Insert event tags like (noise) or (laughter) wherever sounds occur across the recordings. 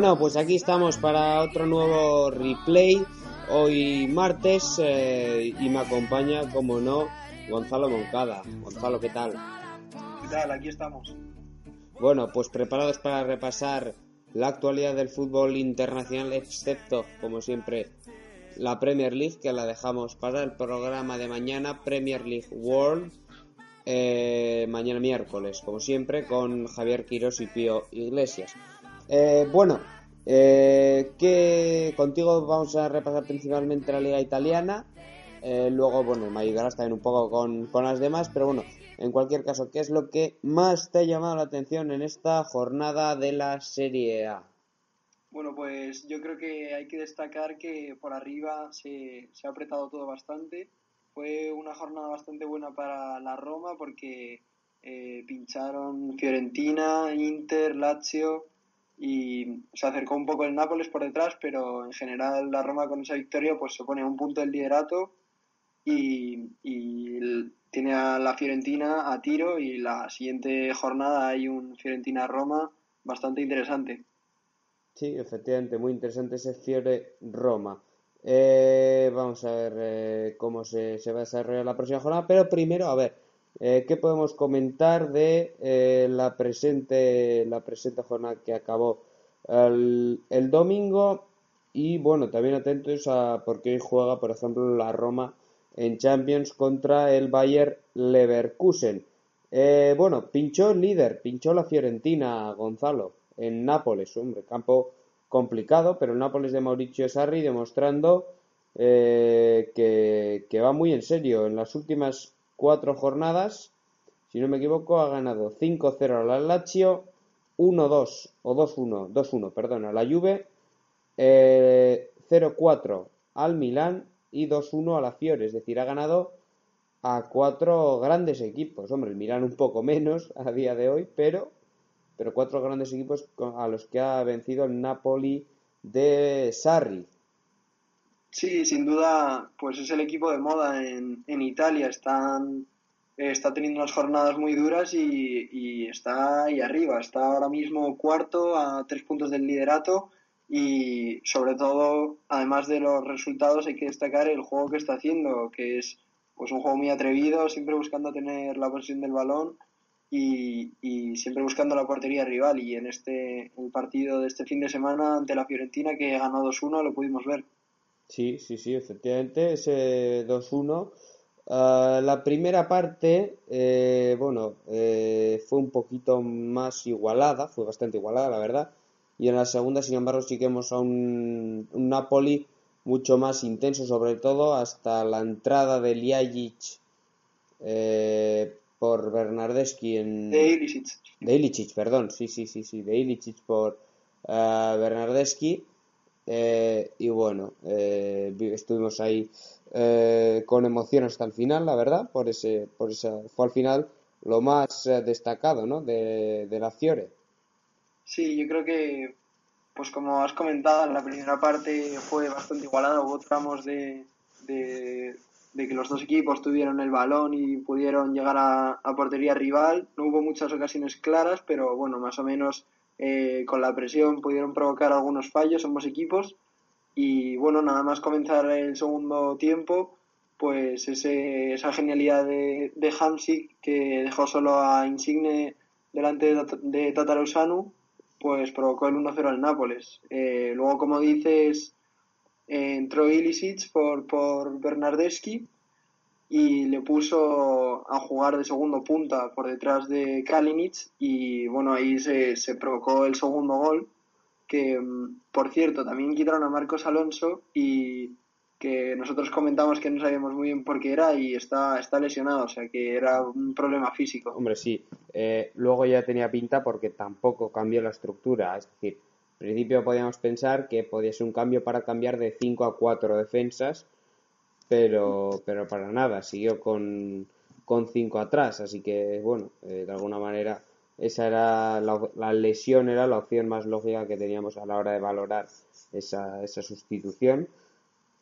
Bueno, pues aquí estamos para otro nuevo replay. Hoy martes eh, y me acompaña, como no, Gonzalo Moncada. Gonzalo, ¿qué tal? ¿Qué tal? Aquí estamos. Bueno, pues preparados para repasar la actualidad del fútbol internacional, excepto, como siempre, la Premier League, que la dejamos para el programa de mañana, Premier League World, eh, mañana miércoles, como siempre, con Javier Quirós y Pío Iglesias. Eh, bueno, eh, que contigo vamos a repasar principalmente la liga italiana, eh, luego, bueno, me ayudarás también un poco con, con las demás, pero bueno, en cualquier caso, ¿qué es lo que más te ha llamado la atención en esta jornada de la Serie A? Bueno, pues yo creo que hay que destacar que por arriba se, se ha apretado todo bastante. Fue una jornada bastante buena para la Roma porque eh, pincharon Fiorentina, Inter, Lazio y se acercó un poco el Nápoles por detrás, pero en general la Roma con esa victoria pues se pone un punto del liderato y, y tiene a la Fiorentina a tiro y la siguiente jornada hay un Fiorentina-Roma bastante interesante. Sí, efectivamente, muy interesante ese Fiore Roma. Eh, vamos a ver eh, cómo se, se va a desarrollar la próxima jornada, pero primero, a ver, eh, ¿qué podemos comentar de eh, la presente, la presente jornada que acabó el, el domingo? Y bueno, también atentos a porque hoy juega, por ejemplo, la Roma en Champions contra el Bayer Leverkusen. Eh, bueno, pinchó el líder, pinchó la Fiorentina, Gonzalo, en Nápoles, hombre, campo complicado, pero el Nápoles de Mauricio Sarri demostrando eh, que, que va muy en serio. En las últimas cuatro jornadas, si no me equivoco, ha ganado 5-0 a la Lazio, 1-2 o 2-1, 2-1, perdón, a la Juve, eh, 0-4 al Milán y 2-1 a la Fiore, es decir, ha ganado a cuatro grandes equipos. Hombre, el Milán un poco menos (laughs) a día de hoy, pero, pero cuatro grandes equipos a los que ha vencido el Napoli de Sarri. Sí, sin duda, pues es el equipo de moda en, en Italia. Están, está teniendo unas jornadas muy duras y, y está ahí arriba. Está ahora mismo cuarto a tres puntos del liderato y sobre todo, además de los resultados, hay que destacar el juego que está haciendo, que es pues un juego muy atrevido, siempre buscando tener la posesión del balón y, y siempre buscando la portería rival. Y en este el partido de este fin de semana ante la Fiorentina, que ganó 2-1, lo pudimos ver. Sí, sí, sí, efectivamente, ese 2-1. Ah, la primera parte, eh, bueno, eh, fue un poquito más igualada, fue bastante igualada, la verdad. Y en la segunda, sin embargo, sí que vemos a un, un Napoli mucho más intenso, sobre todo hasta la entrada de Ljajic eh, por Bernardeschi en... De Ilicic. De Ilicic, perdón, sí, sí, sí, sí, de Ilicic por eh, Bernardeschi. Eh, y bueno, eh, vi- estuvimos ahí eh, con emoción hasta el final, la verdad, por ese, por esa, fue al final lo más eh, destacado, ¿no? De, de la Fiore. Sí, yo creo que, pues como has comentado, en la primera parte fue bastante igualada. Hubo tramos de, de, de que los dos equipos tuvieron el balón y pudieron llegar a, a portería rival. No hubo muchas ocasiones claras, pero bueno, más o menos eh, con la presión pudieron provocar algunos fallos ambos equipos. Y bueno, nada más comenzar el segundo tiempo, pues ese, esa genialidad de, de Hamsik que dejó solo a Insigne delante de, de Tatarusanu, pues provocó el 1-0 al Nápoles. Eh, luego, como dices, eh, entró Ilicic por, por Bernardeschi y le puso a jugar de segundo punta por detrás de Kalinic y bueno, ahí se, se provocó el segundo gol que, mm, por cierto, también quitaron a Marcos Alonso y que nosotros comentamos que no sabíamos muy bien por qué era y está, está lesionado, o sea que era un problema físico. Hombre, sí, eh, luego ya tenía pinta porque tampoco cambió la estructura, es decir, al principio podíamos pensar que podía ser un cambio para cambiar de 5 a 4 defensas, pero, pero para nada, siguió con, con 5 atrás, así que bueno, eh, de alguna manera esa era la, la lesión era la opción más lógica que teníamos a la hora de valorar esa, esa sustitución.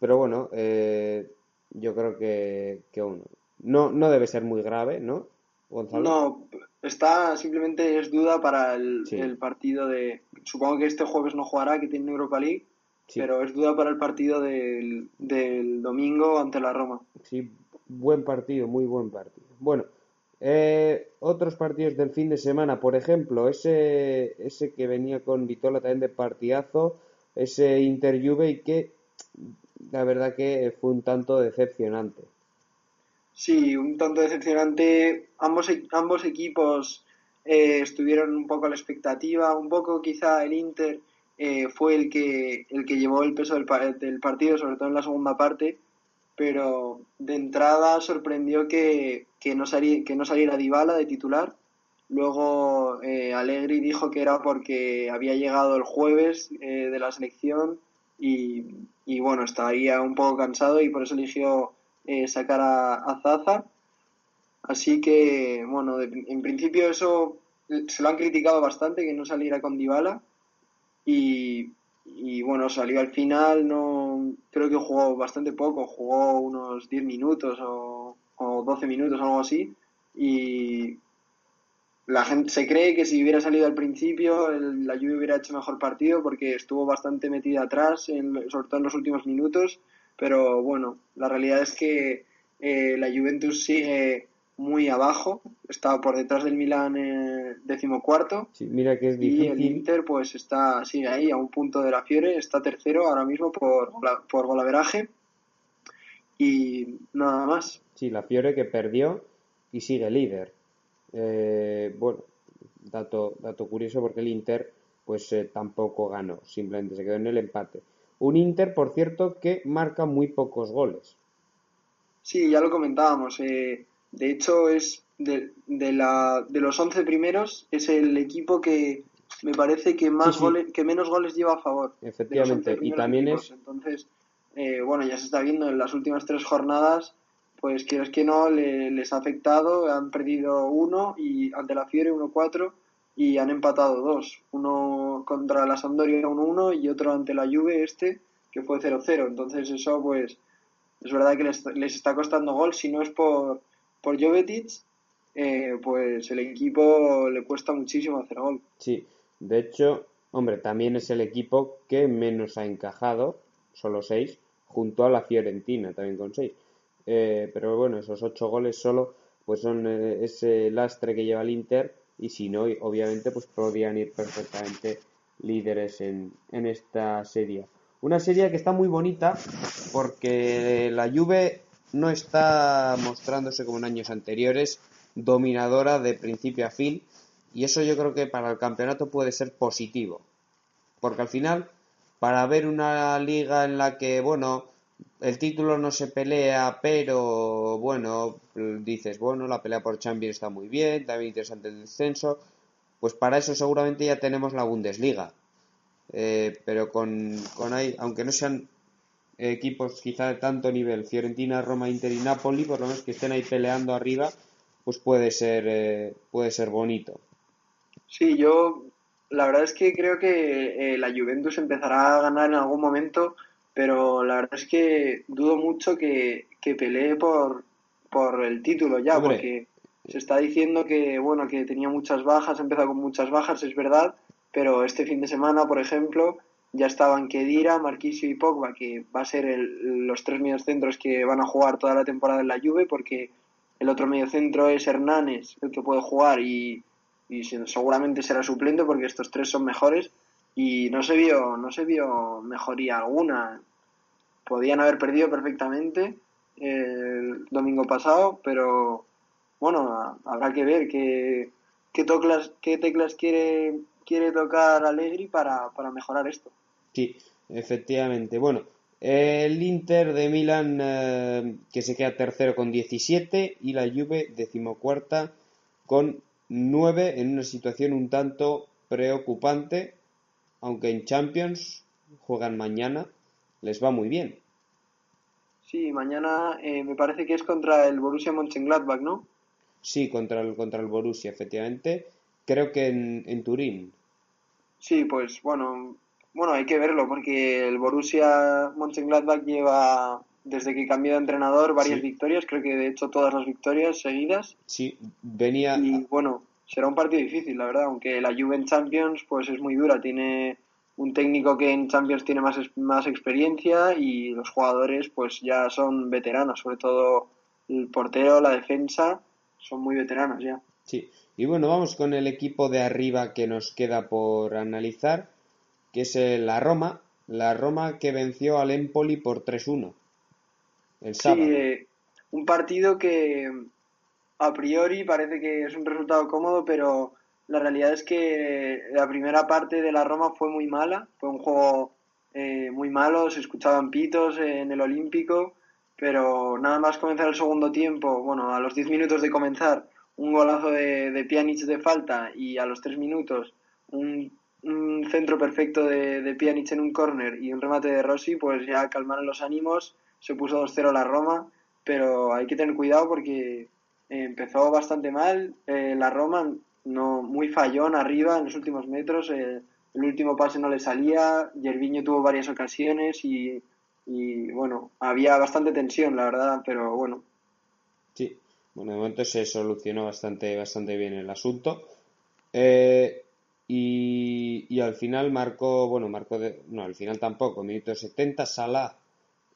pero bueno, eh, yo creo que, que uno. No, no debe ser muy grave, ¿no, Gonzalo? No, está simplemente es duda para el, Sí. el partido de. Supongo que este jueves no jugará, que tiene Europa League, Sí. pero es duda para el partido del, del domingo ante la Roma. Sí, buen partido, muy buen partido. Bueno, eh, otros partidos del fin de semana, por ejemplo, ese, ese que venía con Vitola también de partidazo, ese Inter Juve y que la verdad que fue un tanto decepcionante. Sí, un tanto decepcionante. Ambos, e- ambos equipos eh, estuvieron un poco a la expectativa, un poco quizá el Inter eh, fue el que, el que llevó el peso del, del partido, sobre todo en la segunda parte, pero de entrada sorprendió que, que, no, sali- que no saliera Dybala de titular. Luego eh, Allegri dijo que era porque había llegado el jueves eh, de la selección y, y bueno, estaría un poco cansado y por eso eligió eh, sacar a, a Zaza. Así que, bueno, en principio eso se lo han criticado bastante, que no saliera con Dybala. Y, bueno, salió al final, no creo que jugó bastante poco, jugó unos 10 minutos o, o 12 minutos, algo así. Y la gente se cree que si hubiera salido al principio, el- la Juve hubiera hecho mejor partido porque estuvo bastante metida atrás, en- sobre todo en los últimos minutos. Pero bueno, la realidad es que eh, la Juventus sigue muy abajo, está por detrás del Milan eh, decimocuarto Sí, mira que es y el. Inter pues está sigue ahí a un punto de la Fiore, está tercero ahora mismo por, por golaveraje y nada más. Sí, la Fiore que perdió y sigue líder. Eh, bueno, dato, dato curioso porque el Inter pues eh, tampoco ganó, simplemente se quedó en el empate. Un Inter, por cierto, que marca muy pocos goles. Sí, ya lo comentábamos. eh, de hecho, es de, de, la, de los 11 primeros, es el equipo que me parece que más Sí, sí. goles, que menos goles lleva a favor. Efectivamente, 11 y también equipos. es Entonces, eh, bueno, ya se está viendo en las últimas tres jornadas, pues quieres que no, le- les ha afectado. Han perdido uno y ante la Fiore 1-4 y han empatado dos. Uno contra la Sampdoria 1-1 y otro ante la Juve este, que fue 0-0. Entonces eso, pues, es verdad que les, les está costando gol. Si no es por, por Jovetic, eh, pues el equipo le cuesta muchísimo hacer gol. Sí, de hecho, hombre, también es el equipo que menos ha encajado, solo seis, junto a la Fiorentina, también con seis. Eh, pero bueno, esos ocho goles solo, pues son eh, ese lastre que lleva el Inter, y si no, obviamente, pues podrían ir perfectamente líderes en, en esta serie. Una serie que está muy bonita porque la Juve no está mostrándose como en años anteriores, dominadora de principio a fin, y eso yo creo que para el campeonato puede ser positivo. Porque al final, para ver una liga en la que, bueno, el título no se pelea, pero bueno, dices, bueno, la pelea por Champions está muy bien, también interesante el descenso, pues para eso seguramente ya tenemos la Bundesliga. Eh, pero con, con ahí, aunque no sean equipos quizá de tanto nivel, Fiorentina, Roma, Inter y Napoli, por lo menos que estén ahí peleando arriba, pues puede ser, eh, puede ser bonito. Sí, yo la verdad es que creo que eh, la Juventus empezará a ganar en algún momento, pero la verdad es que dudo mucho que, que pelee por, por el título ya, Hombre. porque se está diciendo que, bueno, que tenía muchas bajas, ha empezado con muchas bajas, es verdad, pero este fin de semana, por ejemplo, ya estaban Kedira, Marquisio y Pogba, que va a ser el- los tres mediocentros que van a jugar toda la temporada en la Juve, porque el otro mediocentro es Hernández, el que puede jugar y, y se- seguramente será suplente porque estos tres son mejores. Y no se vio no se vio mejoría alguna. Podían haber perdido perfectamente el domingo pasado pero bueno habrá que ver qué, qué teclas qué teclas quiere quiere tocar Allegri para, para mejorar esto Sí, efectivamente. Bueno, el Inter de Milán eh, que se queda tercero con 17 y la Juve decimocuarta con 9 en una situación un tanto preocupante, aunque en Champions juegan mañana, les va muy bien. sí mañana eh, me parece que es contra el Borussia Mönchengladbach ¿no? Sí, contra el, contra el Borussia, efectivamente. Creo que en, en Turín. Sí, pues bueno, Bueno, hay que verlo porque el Borussia Mönchengladbach lleva desde que cambió de entrenador varias Sí. victorias, creo que de hecho todas las victorias seguidas. Sí, venía... y bueno, será un partido difícil, la verdad, aunque la Juve en Champions pues es muy dura, tiene un técnico que en Champions tiene más, más experiencia y los jugadores pues ya son veteranos, sobre todo el portero, la defensa, son muy veteranos ya. Sí, y bueno, vamos con el equipo de arriba que nos queda por analizar, que es eh, la Roma, la Roma que venció al Empoli por 3-1 el Sí, sábado. eh, un partido que a priori parece que es un resultado cómodo, pero la realidad es que la primera parte de la Roma fue muy mala, fue un juego eh, muy malo, se escuchaban pitos en el Olímpico, pero nada más comenzar el segundo tiempo, bueno, a los 10 minutos de comenzar, un golazo de, de Pjanic de falta y a los 3 minutos un, un centro perfecto de, de Pjanic en un córner y un remate de Rossi, pues ya calmaron los ánimos, se puso 2-0 la Roma, pero hay que tener cuidado porque empezó bastante mal, eh, la Roma no muy fallón arriba en los últimos metros, el último pase no le salía, Yerviño tuvo varias ocasiones y, y bueno, había bastante tensión, la verdad, pero bueno, Sí, bueno, de momento se solucionó bastante, bastante bien el asunto. Eh, y, al final marcó, bueno, marcó, de- no, al final tampoco, minuto 70, Salah,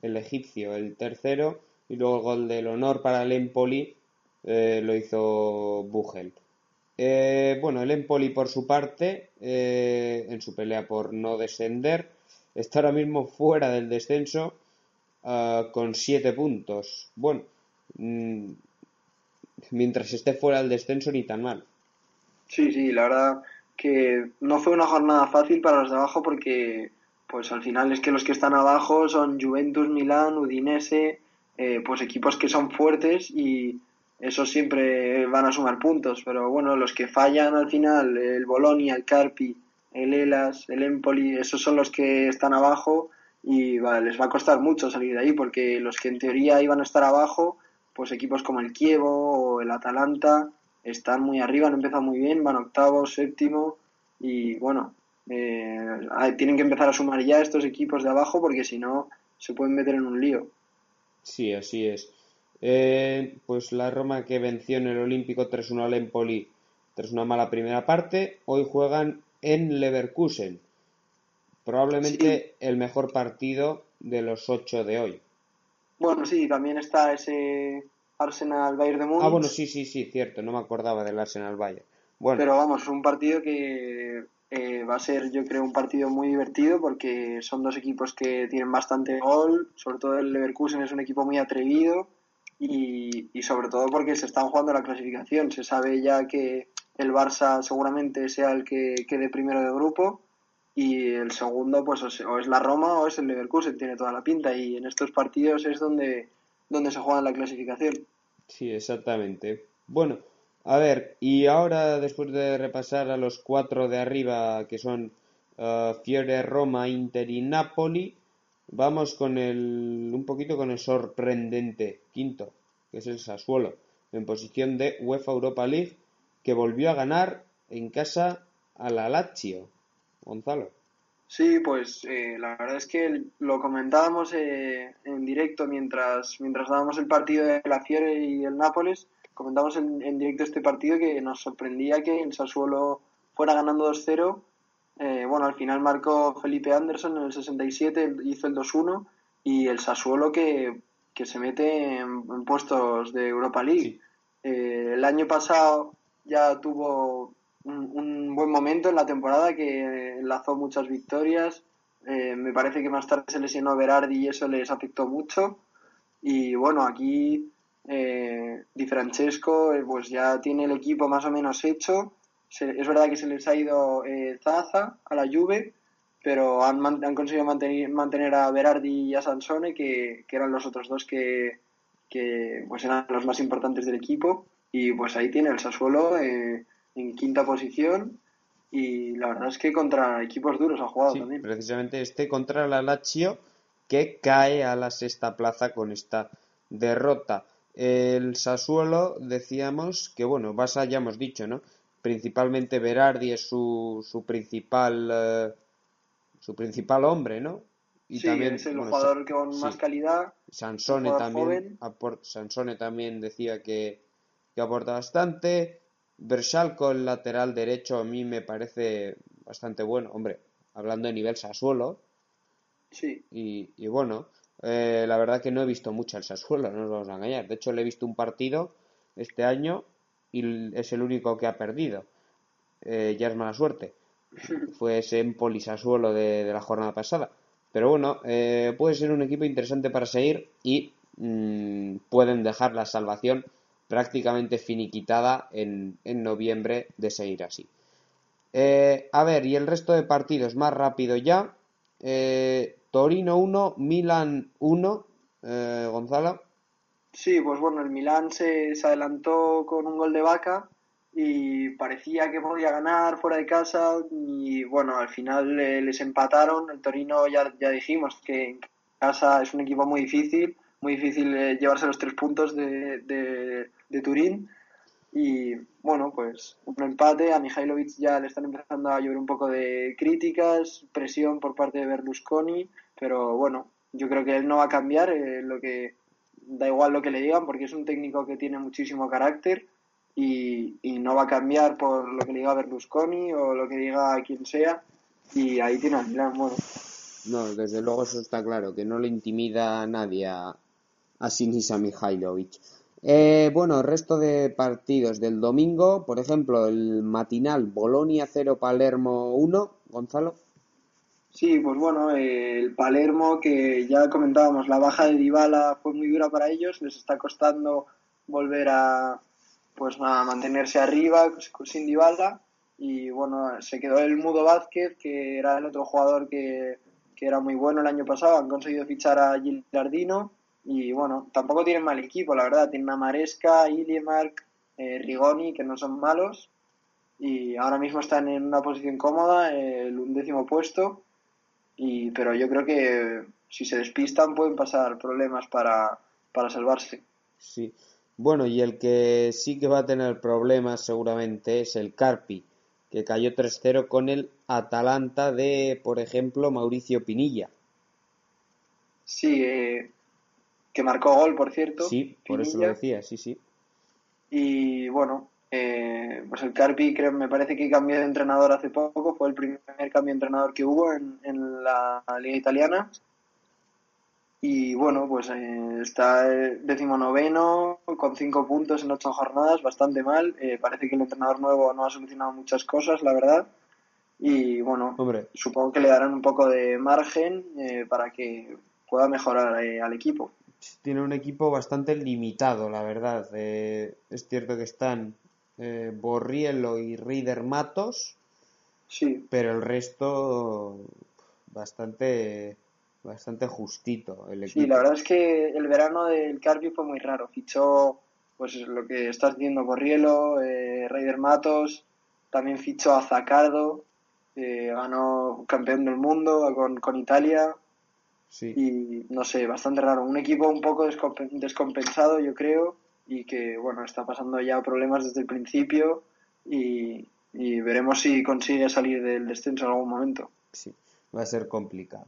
el egipcio, el tercero, y luego el gol del honor para el Empoli eh, lo hizo Bugel. Eh, bueno, el Empoli por su parte, eh, en su pelea por no descender, está ahora mismo fuera del descenso ah, con siete puntos. Bueno, mm, mientras esté fuera del descenso ni tan mal. Sí, sí, la verdad que no fue una jornada fácil para los de abajo porque pues al final es que los que están abajo son Juventus, Milán, Udinese, eh, pues equipos que son fuertes y esos siempre van a sumar puntos, pero bueno, los que fallan al final, el Bolonia, el Carpi, el Elas, el Empoli, esos son los que están abajo y va, les va a costar mucho salir de ahí porque los que en teoría iban a estar abajo, pues equipos como el Kievo o el Atalanta están muy arriba, han empezado muy bien, van octavo, séptimo y bueno, eh, tienen que empezar a sumar ya estos equipos de abajo porque si no se pueden meter en un lío. Sí, así es. Eh, pues la Roma que venció en el Olímpico 3-1 al Empoli tras una mala primera parte, hoy juegan en Leverkusen. Probablemente el mejor partido de los ocho de hoy. Bueno, sí, también está ese Arsenal Bayern de Múnich, Ah, bueno, sí, sí, sí, cierto, no me acordaba del Arsenal Bayern. Bueno, pero vamos, es un partido que eh, va a ser, yo creo, un partido muy divertido porque son dos equipos que tienen bastante gol, sobre todo el Leverkusen es un equipo muy atrevido y, y sobre todo porque se están jugando la clasificación. Se sabe ya que el Barça seguramente sea el que quede primero de grupo y el segundo pues o es la Roma o es el Leverkusen, tiene toda la pinta y en estos partidos es donde, donde se juega la clasificación. Sí, exactamente. Bueno, a ver, y ahora después de repasar a los cuatro de arriba, que son eh, Fiore, Roma, Inter y Napoli, vamos con el, un poquito con el sorprendente quinto, que es el Sassuolo, en posición de UEFA Europa League, que volvió a ganar en casa a la Lazio. Gonzalo. Sí, pues eh, la verdad es que lo comentábamos eh, en directo mientras, mientras dábamos el partido de la y el Nápoles. Comentamos en, en directo este partido que nos sorprendía que el Sassuolo fuera ganando 2-0. Eh, bueno, al final marcó Felipe Anderson en el 67, hizo el 2-1 y el Sassuolo que, que se mete en, en puestos de Europa League. Sí. Eh, el año pasado ya tuvo un, buen momento en la temporada que enlazó muchas victorias. Eh, me parece que más tarde se lesionó Berardi y eso les afectó mucho. Y bueno, aquí eh, Di Francesco eh, pues ya tiene el equipo más o menos hecho. Es verdad que se les ha ido Zaza a la Juve, pero han, han conseguido mantener, mantener a Berardi y a Sansone, que, que eran los otros dos que, que pues eran los más importantes del equipo. Y pues ahí tiene el Sassuolo en quinta posición. Y la verdad es que contra equipos duros ha jugado Sí, también. precisamente este contra la Lazio que cae a la sexta plaza con esta derrota. El Sassuolo, decíamos que, bueno, Basa ya hemos dicho, ¿no? Principalmente Berardi es su, su principal, eh, su principal hombre, ¿no? Y sí, también, es el jugador con más calidad. Sansone también, Sansone también decía que, que aporta bastante. Bersalco, el lateral derecho, a mí me parece bastante bueno. Hombre, hablando de nivel Sassuolo. Sí. Y, y bueno, eh, la verdad que no he visto mucho al Sassuolo, no nos vamos a engañar. De hecho, le he visto un partido este año y es el único que ha perdido. Eh, ya es mala suerte. (laughs) Fue ese Empoli Sassuolo de, de la jornada pasada. Pero bueno, eh, puede ser un equipo interesante para seguir y mm, pueden dejar la salvación prácticamente finiquitada en, en noviembre de seguir así. Eh, a ver, y el resto de partidos más rápido ya. Eh, Torino 1, Milan 1, eh, Gonzalo. Sí, pues bueno, el Milan se, adelantó con un gol de vaca y parecía que podía ganar fuera de casa y bueno, al final les empataron. El Torino ya, ya dijimos que en casa es un equipo muy difícil, muy difícil llevarse los tres puntos de, de Turín y bueno, pues un empate. A Mihailovic ya le están empezando a llover un poco de críticas, presión por parte de Berlusconi, pero bueno, yo creo que él no va a cambiar. Eh, lo que da igual lo que le digan, porque es un técnico que tiene muchísimo carácter y, y no va a cambiar por lo que le diga Berlusconi o lo que diga quien sea. Y ahí tiene al Milan, bueno. No, desde luego eso está claro, que no le intimida a nadie a, a Sinisa Mihailovic. Eh, bueno, resto de partidos del domingo, por ejemplo, el matinal Bolonia 0 Palermo 1, Gonzalo. Sí, pues bueno, el Palermo que ya comentábamos, la baja de Dybala fue muy dura para ellos, les está costando volver a pues a mantenerse arriba sin Dybala y bueno, se quedó el Mudo Vázquez, que era el otro jugador que, que era muy bueno el año pasado, han conseguido fichar a Gilardino y bueno, tampoco tienen mal equipo, la verdad. Tienen a Maresca, Iliemark, eh, Rigoni, que no son malos. Y ahora mismo están en una posición cómoda, el undécimo puesto. Y, pero yo creo que si se despistan pueden pasar problemas para, para salvarse. Sí. Bueno, y el que sí que va a tener problemas seguramente es el Carpi, que cayó 3-0 con el Atalanta de, por ejemplo, Mauricio Pinilla. Sí, eh, que marcó gol, por cierto. Sí, por eso lo decía, sí, sí. Y bueno, eh, pues el Carpi creo, me parece que cambió de entrenador hace poco, fue el primer cambio de entrenador que hubo en, en la liga italiana. Y bueno, pues eh, está decimonoveno con cinco puntos en ocho jornadas, bastante mal. Eh, parece que el entrenador nuevo no ha solucionado muchas cosas, la verdad. Y bueno, supongo que le darán un poco de margen eh, para que pueda mejorar al equipo tiene un equipo bastante limitado, la verdad. Eh, es cierto que están eh, Borriello y Rider Matos, sí. pero el resto bastante bastante justito el equipo. Sí, la verdad es que el verano del Carpi fue muy raro. Fichó, pues lo que estás diciendo, Borriello, eh, Rider Matos, también fichó a Zacardo, eh, ganó campeón del mundo con, con Italia. Y no sé, bastante raro. Un equipo un poco descompensado, yo creo, y que, bueno, está pasando ya problemas desde el principio y, veremos si consigue salir del descenso en algún momento. Sí, va a ser complicado.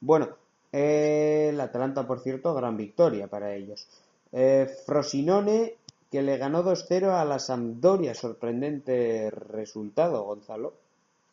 Bueno, eh, el Atalanta, por cierto, gran victoria para ellos. Eh, Frosinone, que le ganó 2-0 a la Sampdoria. Sorprendente resultado, Gonzalo.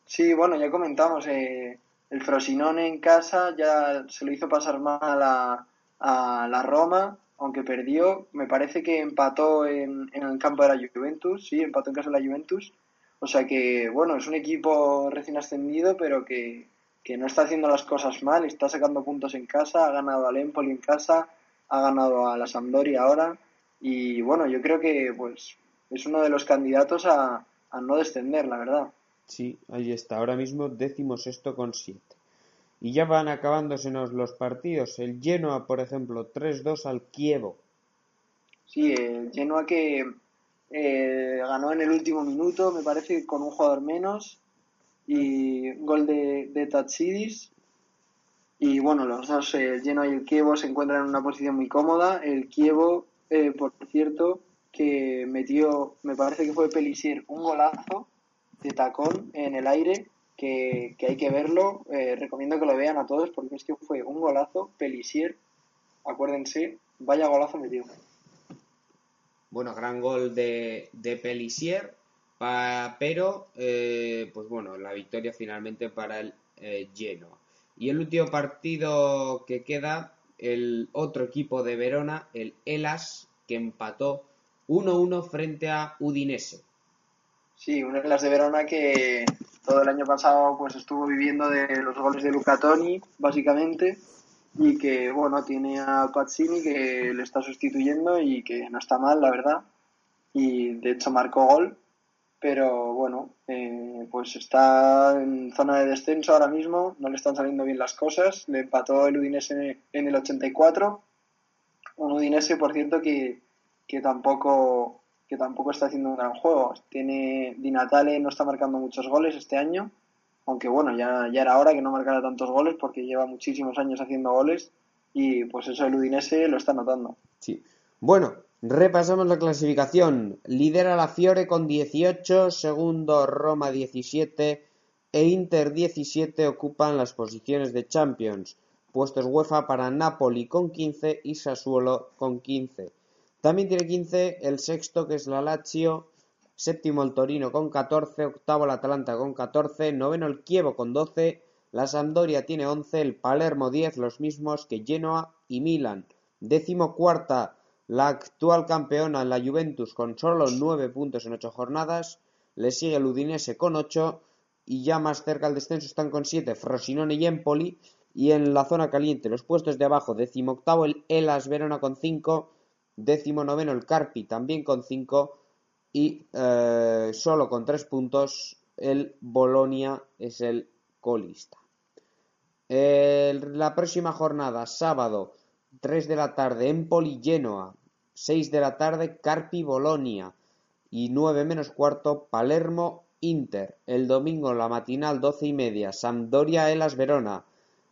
Sí, bueno, ya comentamos. Eh, el Frosinone en casa ya se lo hizo pasar mal a, la Roma, aunque perdió. Me parece que empató en, en, el campo de la Juventus, sí, empató en casa de la Juventus. O sea que, bueno, es un equipo recién ascendido, pero que, que no está haciendo las cosas mal, está sacando puntos en casa, ha ganado al Empoli en casa, ha ganado a la Sampdoria ahora. Y bueno, yo creo que pues es uno de los candidatos a, a no descender, la verdad. Sí, ahí está, ahora mismo décimo sexto con siete. Y ya van acabándosenos los partidos. El Genoa, por ejemplo, 3-2 al Kievo. Sí, el Genoa que eh, ganó en el último minuto, me parece, con un jugador menos. Y gol de, de Tatsidis. Y bueno, los dos, el Genoa y el Kievo, se encuentran en una posición muy cómoda. El Kievo, eh, por cierto, que metió, me parece que fue Pelisier, un golazo de tacón en el aire que, hay que verlo. Eh, recomiendo que lo vean a todos porque es que fue un golazo. Pelisier, acuérdense, vaya golazo metió. Bueno, gran gol de, de Pelisier, pero eh, pues bueno, la victoria finalmente para el eh, Genoa. Y el último partido que queda, el otro equipo de Verona, el Elas, que empató 1-1 frente a Udinese. Sí, un Hellas de Verona que todo el año pasado pues estuvo viviendo de los goles de Luca Toni, básicamente, y que bueno, tiene a Pazzini que le está sustituyendo y que no está mal, la verdad, y de hecho marcó gol, pero bueno, eh, pues está en zona de descenso ahora mismo, no le están saliendo bien las cosas, le empató el Udinese en el 84, un Udinese, por cierto, que, que tampoco que tampoco está haciendo un gran juego. Tiene Di Natale no está marcando muchos goles este año, aunque bueno, ya, ya era hora que no marcara tantos goles porque lleva muchísimos años haciendo goles y pues eso el Udinese lo está notando. Sí. Bueno, repasamos la clasificación. Lidera la Fiore con 18, segundo Roma 17 e Inter 17 ocupan las posiciones de Champions. Puestos UEFA para Napoli con 15 y Sassuolo con 15. También tiene 15 el sexto que es la Lazio, séptimo el Torino con 14, octavo el Atalanta con 14, noveno el Chievo con 12, la Sampdoria tiene 11, el Palermo 10, los mismos que Genoa y Milan. Décimo cuarta la actual campeona, la Juventus, con solo 9 puntos en 8 jornadas. Le sigue el Udinese con 8. Y ya más cerca al descenso están con 7 Frosinone y Empoli. Y en la zona caliente, los puestos de abajo, décimo octavo el Elas Verona con 5. Décimo noveno el Carpi también con 5. Y eh, solo con 3 puntos el Bolonia es el colista. La próxima jornada, sábado, 3 de la tarde, Empoli Genoa, 6 de la tarde, Carpi Bolonia y 9 menos cuarto, Palermo Inter. El domingo, la matinal, 12 y media, Sampdoria Elas Verona.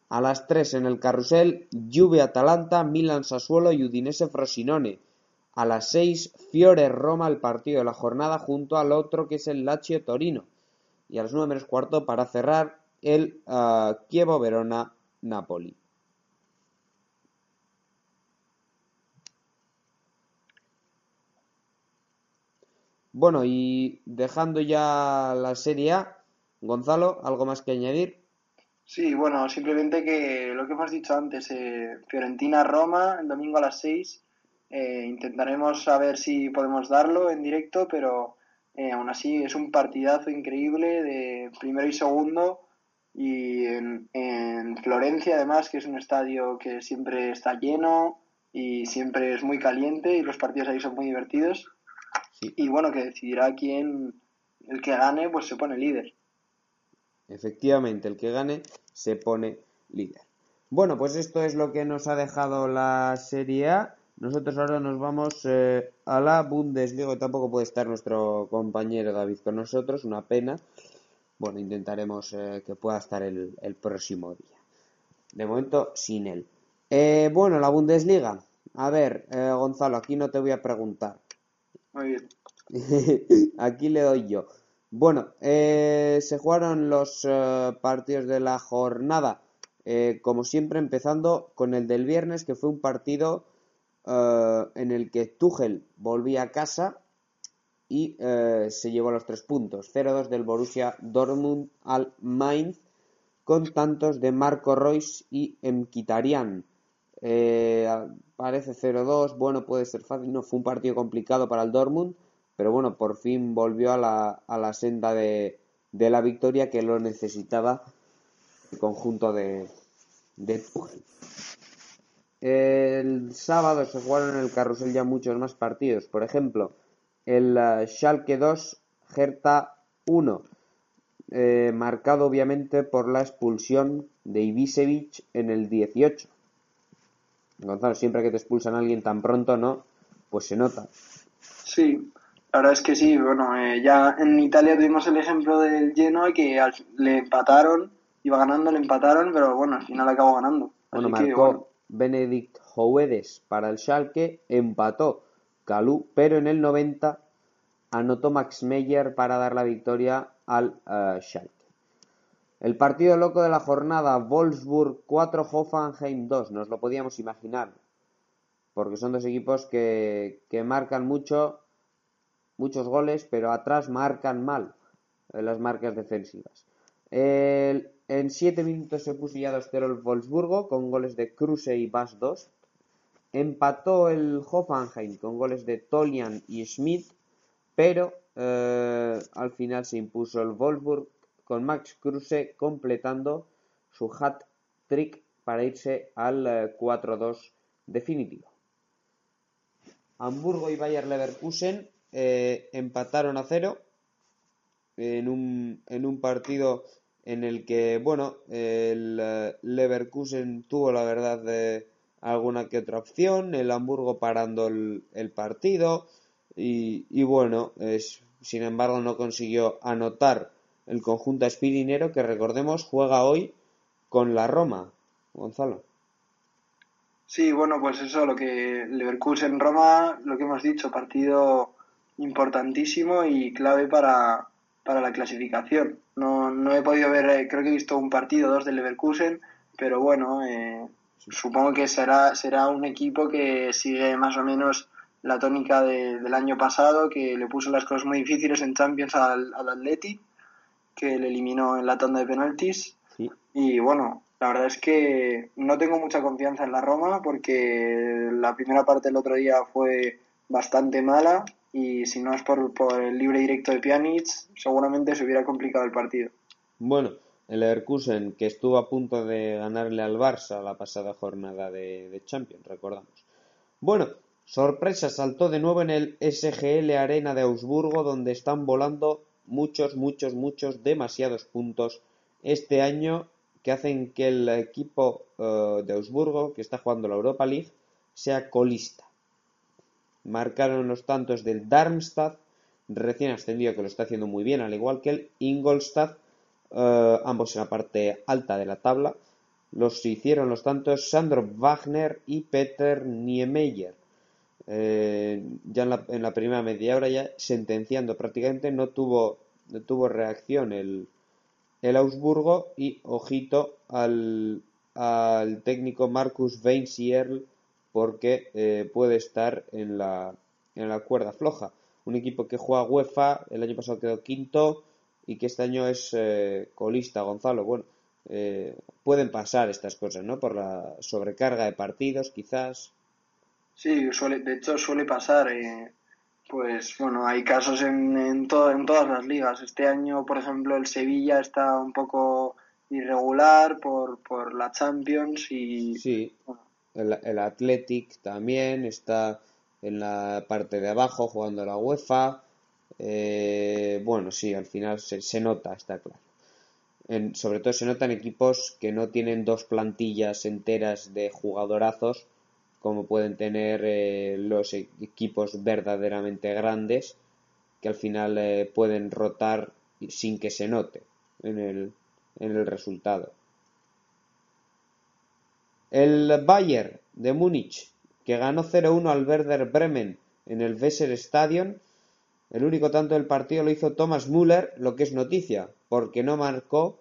A las 3 en el carrusel, Juve Atalanta, Milan Sassuolo y Udinese Frosinone. A las 6, Fiore Roma, el partido de la jornada, junto al otro que es el Lazio Torino. Y a las 9 menos cuarto, para cerrar, el ah, Chievo Verona Napoli. Bueno, y dejando ya la Serie A, Gonzalo, ¿algo más que añadir? Sí, bueno, simplemente que lo que hemos dicho antes, eh, Fiorentina-Roma, el domingo a las 6, eh, intentaremos saber si podemos darlo en directo, pero eh, aún así es un partidazo increíble de primero y segundo y en, en Florencia además, que es un estadio que siempre está lleno y siempre es muy caliente y los partidos ahí son muy divertidos Sí, y bueno, que decidirá quién, el que gane, pues se pone líder. Efectivamente, el que gane se pone líder. Bueno, pues esto es lo que nos ha dejado la Serie A. Nosotros ahora nos vamos eh, a la Bundesliga. Tampoco puede estar nuestro compañero David con nosotros, una pena. Bueno, intentaremos eh, que pueda estar el, el próximo día. De momento, sin él. Eh, bueno, la Bundesliga. A ver, eh, Gonzalo, aquí no te voy a preguntar. Muy bien. (laughs) Aquí le doy yo. Bueno, eh, se jugaron los eh, partidos de la jornada. Eh, como siempre, empezando con el del viernes, que fue un partido eh, en el que Tuchel volvía a casa y se llevó los tres puntos. 0-2 del Borussia Dortmund al Mainz, con tantos de Marco Reus y Mkhitaryan. Parece 0-2, bueno, puede ser fácil, no, fue un partido complicado para el Dortmund, pero bueno, por fin volvió a la, a la senda de, de la victoria que lo necesitaba el conjunto de, de. El sábado se jugaron en el carrusel ya muchos más partidos, por ejemplo, el eh, Schalke 2, Hertha 1, eh, marcado obviamente por la expulsión de Ibisevic en el 18. Gonzalo, siempre que te expulsan a alguien tan pronto, ¿no? Pues se nota. Sí, la verdad es que sí. Bueno, eh, ya en Italia tuvimos el ejemplo del Genoa que al- le empataron, iba ganando, le empataron, pero bueno, al final acabó ganando. Bueno, Así que, marcó bueno, Benedict Jouedes para el Schalke, empató Calú, pero en el 90 anotó Max Meyer para dar la victoria al eh, Schalke. El partido loco de la jornada, Wolfsburg 4, Hoffenheim 2, nos lo podíamos imaginar, porque son dos equipos que, que marcan mucho, muchos goles, pero atrás marcan mal eh, las marcas defensivas. En 7 minutos se puso ya 2-0 el Wolfsburgo con goles de Kruse y Bas 2. Empató el Hoffenheim con goles de Tolian y Schmidt, pero eh, al final se impuso el Wolfsburg con Max Kruse completando su hat-trick para irse al eh, 4-2 definitivo. Hamburgo y Bayer Leverkusen eh, empataron a cero en un, en un partido en el que, bueno, el eh, Leverkusen tuvo la verdad de alguna que otra opción, el Hamburgo parando el, partido y, y bueno, es, sin embargo no consiguió anotar el conjunto espirinero que recordemos juega hoy con la Roma, Gonzalo. Sí, bueno, pues eso, lo que Leverkusen Roma, lo que hemos dicho, partido importantísimo y clave para, para la clasificación. No, no he podido ver, eh, creo que he visto un partido, dos del Leverkusen, pero bueno, eh, supongo que será, será un equipo que sigue más o menos la tónica de- del año pasado, que le puso las cosas muy difíciles en Champions al, al Atleti, que le eliminó en la tanda de penaltis. Sí. Y bueno, la verdad es que no tengo mucha confianza en la Roma porque la primera parte del otro día fue bastante mala y si no es por, por el libre directo de Pjanic, seguramente se hubiera complicado el partido. Bueno, el Leverkusen que estuvo a punto de ganarle al Barça la pasada jornada de, Champions, recordamos. Bueno, sorpresa saltó de nuevo en el SGL Arena de Augsburgo, donde están volando muchos, muchos, muchos, demasiados puntos este año que hacen que el equipo eh, de Augsburgo, que está jugando la Europa League, sea colista. Marcaron los tantos del Darmstadt, recién ascendido que lo está haciendo muy bien, al igual que el Ingolstadt, eh, ambos en la parte alta de la tabla. Los hicieron los tantos Sandro Wagner y Peter Niemeyer. Eh, ya en la, en la primera media hora, ya sentenciando prácticamente, no tuvo, no tuvo reacción el, el Augsburgo y ojito al, al técnico Marcus Weinzierl porque eh, puede estar en la, en la cuerda floja. Un equipo que juega UEFA, el año pasado quedó quinto y que este año es eh, colista, Gonzalo. Bueno, eh, pueden pasar estas cosas, ¿no? Por la sobrecarga de partidos, quizás. Sí, suele, de hecho suele pasar. eh, pues bueno, hay casos en, en, to- en todas las ligas. Este año, por ejemplo, el Sevilla está un poco irregular por, por la Champions y Sí, el, el Athletic también está en la parte de abajo jugando la UEFA. Eh, bueno, sí, al final se, se nota, está claro. En- sobre todo se notan equipos que no tienen dos plantillas enteras de jugadorazos como pueden tener eh, los e- equipos verdaderamente grandes que al final eh, pueden rotar sin que se note en el, en el resultado. El Bayern de Múnich, que ganó 0-1 al Werder Bremen en el Weser Stadion, el único tanto del partido lo hizo Thomas Müller, lo que es noticia, porque no marcó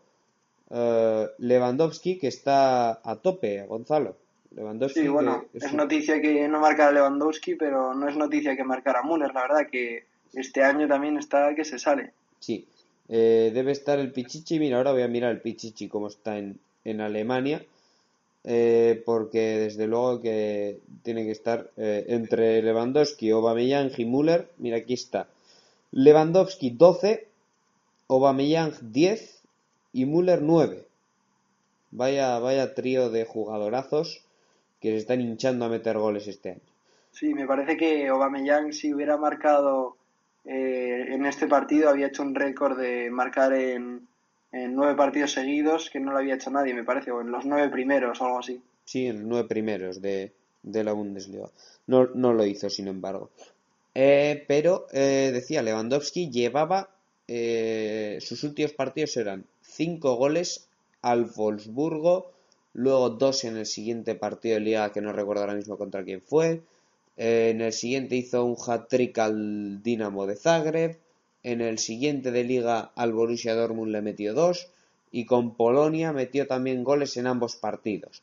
eh, Lewandowski, que está a tope, Gonzalo. Lewandowski, Sí, bueno, es un- noticia que no marcara Lewandowski, pero no es noticia que marcara Müller, la verdad que este año también está que se sale. Sí, eh, debe estar el Pichichi. Mira, ahora voy a mirar el Pichichi cómo está en, en Alemania, eh, porque desde luego que tiene que estar eh, entre Lewandowski, Aubameyang y Müller. Mira, aquí está. Lewandowski 12, Aubameyang 10 y Müller 9. Vaya, vaya trío de jugadorazos que se están hinchando a meter goles este año. Sí, me parece que Aubameyang si hubiera marcado eh, en este partido había hecho un récord de marcar en, en nueve partidos seguidos que no lo había hecho nadie, me parece, o en los nueve primeros o algo así. Sí, en los nueve primeros de, de la Bundesliga. No, no lo hizo, sin embargo. Eh, pero, eh, decía, Lewandowski llevaba eh, sus últimos partidos eran cinco goles al Wolfsburgo, luego dos en el siguiente partido de liga que no recuerdo ahora mismo contra quién fue. Eh, en el siguiente hizo un hat-trick al Dinamo de Zagreb. En el siguiente de liga al Borussia Dortmund le metió dos. y con Polonia metió también goles en ambos partidos.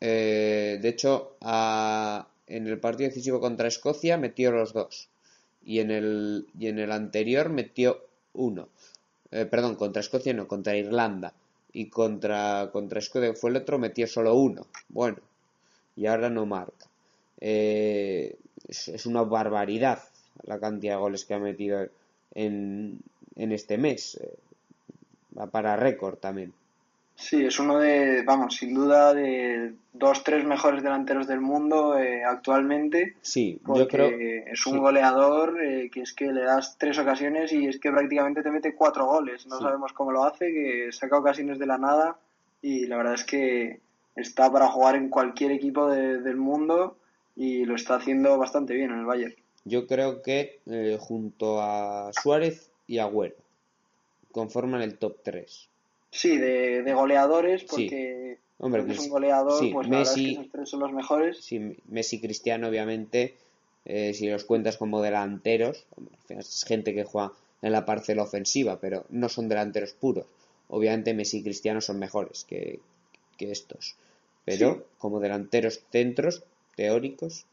Eh, de hecho, en el partido decisivo contra Escocia metió los dos y en el, y en el anterior metió uno. Eh, perdón, contra Escocia no, contra Irlanda. Y contra, contra Escocia fue el otro, metió solo uno. Bueno, y ahora no marca. Eh, es, una barbaridad la cantidad de goles que ha metido en, en este mes. Eh, va para récord también. Sí, es uno de, vamos, sin duda de dos, tres mejores delanteros del mundo eh, actualmente. Sí, yo creo. Es un goleador eh, que es que le das tres ocasiones y es que prácticamente te mete cuatro goles. No sabemos cómo lo hace, que saca ocasiones de la nada y la verdad es que está para jugar en cualquier equipo del mundo y lo está haciendo bastante bien en el Bayern. Yo creo que eh, junto a Suárez y Agüero conforman el top 3. Sí, de, goleadores, porque Hombre, es un goleador, pues Messi, esos tres son los mejores. Sí, Messi Cristiano, obviamente, eh, si los cuentas como delanteros, es gente que juega en la parcela ofensiva, pero no son delanteros puros. Obviamente Messi y Cristiano son mejores que, estos. Pero como delanteros centros teóricos,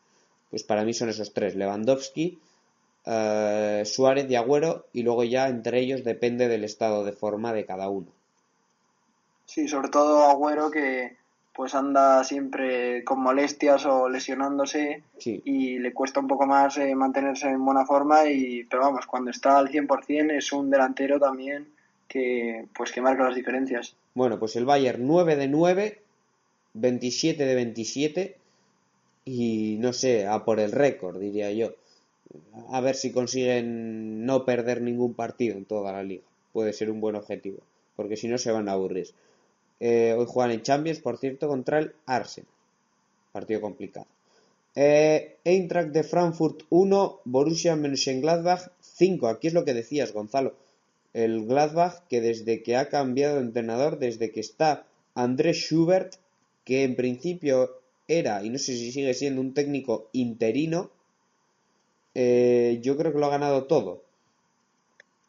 pues para mí son esos tres. Lewandowski, eh, Suárez y Agüero, y luego ya entre ellos depende del estado de forma de cada uno. Sí, sobre todo Agüero que pues anda siempre con molestias o lesionándose y le cuesta un poco más eh, mantenerse en buena forma y pero vamos, cuando está al 100% es un delantero también que pues que marca las diferencias. Bueno, pues el Bayern 9 de 9, 27 de 27 y no sé, a por el récord, diría yo. A ver si consiguen no perder ningún partido en toda la liga. Puede ser un buen objetivo, porque si no se van a aburrir. Eh, hoy juegan en Champions, por cierto, contra el Arsenal. Partido complicado. Eh, Eintracht de Frankfurt 1, Borussia Mönchengladbach 5. Aquí es lo que decías, Gonzalo. El Gladbach que desde que ha cambiado de entrenador, desde que está Andrés Schubert, que en principio era, y no sé si sigue siendo un técnico interino, eh, yo creo que lo ha ganado todo.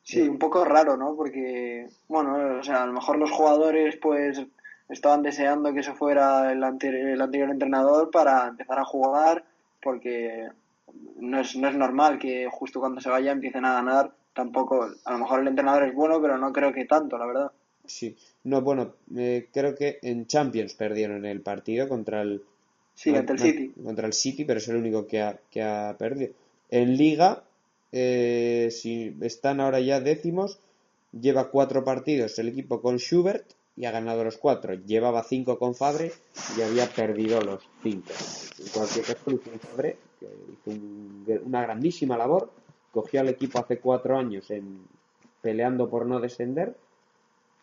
Sí, un poco raro, ¿no? Porque, bueno, o sea, a lo mejor los jugadores pues estaban deseando que se fuera el, el anterior entrenador para empezar a jugar, porque no es, no es normal que justo cuando se vaya empiecen a ganar. Tampoco, a lo mejor el entrenador es bueno, pero no creo que tanto, la verdad. Sí, no, bueno, eh, creo que en Champions perdieron el partido contra el. Sí, el City. Contra el City, pero es el único que ha, que ha perdido. En Liga eh, si están ahora ya décimos, lleva cuatro partidos el equipo con Schubert y ha ganado los cuatro. Llevaba cinco con Fabre y había perdido los cinco. En cualquier caso, Fabre, que hizo una grandísima labor, cogió al equipo hace cuatro años en, peleando por no descender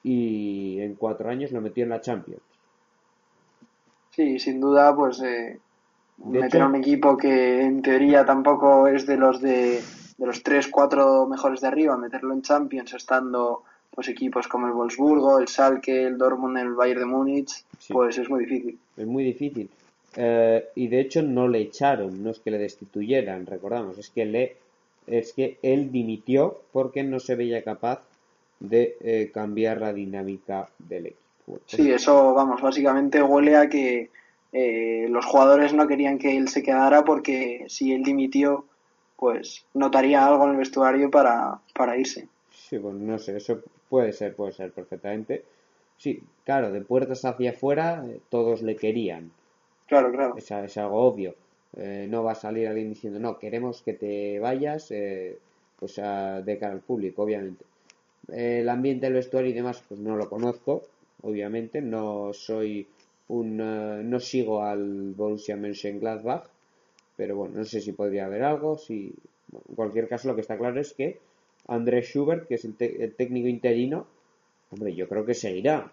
y en cuatro años lo metió en la Champions. Sí, sin duda, pues eh, meter a un equipo que en teoría tampoco es de los de de los tres, cuatro mejores de arriba, meterlo en Champions estando pues equipos como el Wolfsburgo, el Schalke, el Dortmund, el Bayern de Múnich, pues es muy difícil. Es muy difícil. Eh, y de hecho no le echaron, no es que le destituyeran, recordamos, es que le es que él dimitió porque no se veía capaz de eh, cambiar la dinámica del equipo. Sí, eso, vamos, básicamente huele a que eh, los jugadores no querían que él se quedara porque si él dimitió, pues notaría algo en el vestuario para, para irse. Sí, pues no sé, eso puede ser, puede ser perfectamente. Sí, claro, de puertas hacia afuera eh, todos le querían. Claro, claro. Es, es algo obvio. Eh, no va a salir alguien diciendo, no, queremos que te vayas, eh, pues a, de cara al público, obviamente. el ambiente del vestuario y demás, pues no lo conozco, obviamente. No soy un, no sigo al Borussia Mönchengladbach, pero bueno, no sé si podría haber algo. Si, en cualquier caso, lo que está claro es que Andrés Schubert, que es el, técnico interino, hombre, yo creo que seguirá.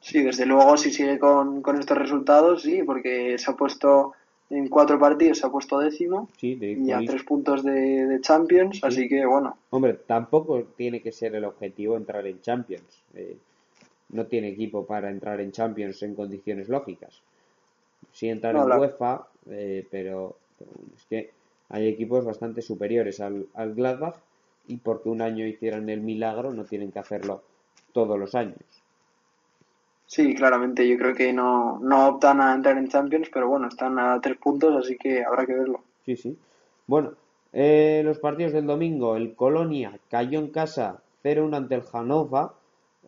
Sí, desde luego, si sigue con, estos resultados, sí, porque se ha puesto en cuatro partidos, se ha puesto décimo sí, y a tres puntos de, Champions, así que bueno. Hombre, tampoco tiene que ser el objetivo entrar en Champions. Eh, no tiene equipo para entrar en Champions en condiciones lógicas sí entrar en UEFA, eh, pero, es que hay equipos bastante superiores al, al, Gladbach y porque un año hicieran el milagro no tienen que hacerlo todos los años. Sí, claramente, yo creo que no, no optan a entrar en Champions, pero bueno, están a tres puntos, así que habrá que verlo. Sí, sí. Bueno, eh, los partidos del domingo, el Colonia cayó en casa 0-1 ante el Hannover,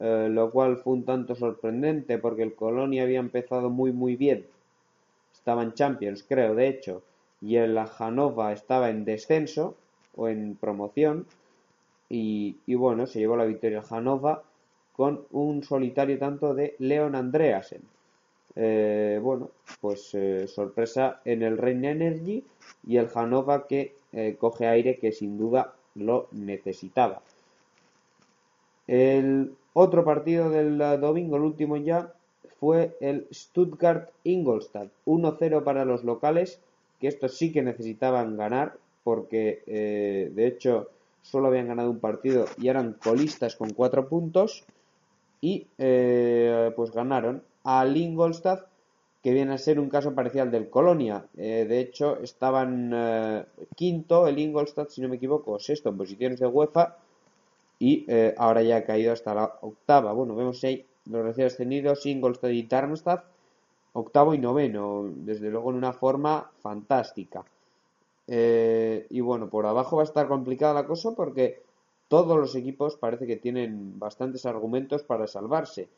eh, lo cual fue un tanto sorprendente porque el Colonia había empezado muy muy bien. Estaba en Champions, creo, de hecho, y el Hannover estaba en descenso o en promoción. Y, y bueno, se llevó la victoria el Hannover con un solitario tanto de Leon Andreasen. Eh, bueno, pues eh, sorpresa en el Reign Energy y el Hannover que eh, coge aire que sin duda lo necesitaba. El otro partido del domingo, el último ya, fue el Stuttgart-Ingolstadt. 1-0 para los locales, que estos sí que necesitaban ganar, porque de hecho solo habían ganado un partido y eran colistas con 4 puntos y eh, pues ganaron al Ingolstadt que viene a ser un caso parecido al del Colonia. Eh, de hecho, estaban eh, quinto el Ingolstadt, si no me equivoco, sexto en posiciones de UEFA y ahora ya ha caído hasta la octava. Bueno, vemos ahí los recién ascendidos, Ingolstadt y Darmstadt, octavo y noveno, desde luego en una forma fantástica. y bueno, por abajo va a estar complicada la cosa porque todos los equipos parece que tienen bastantes argumentos para salvarse.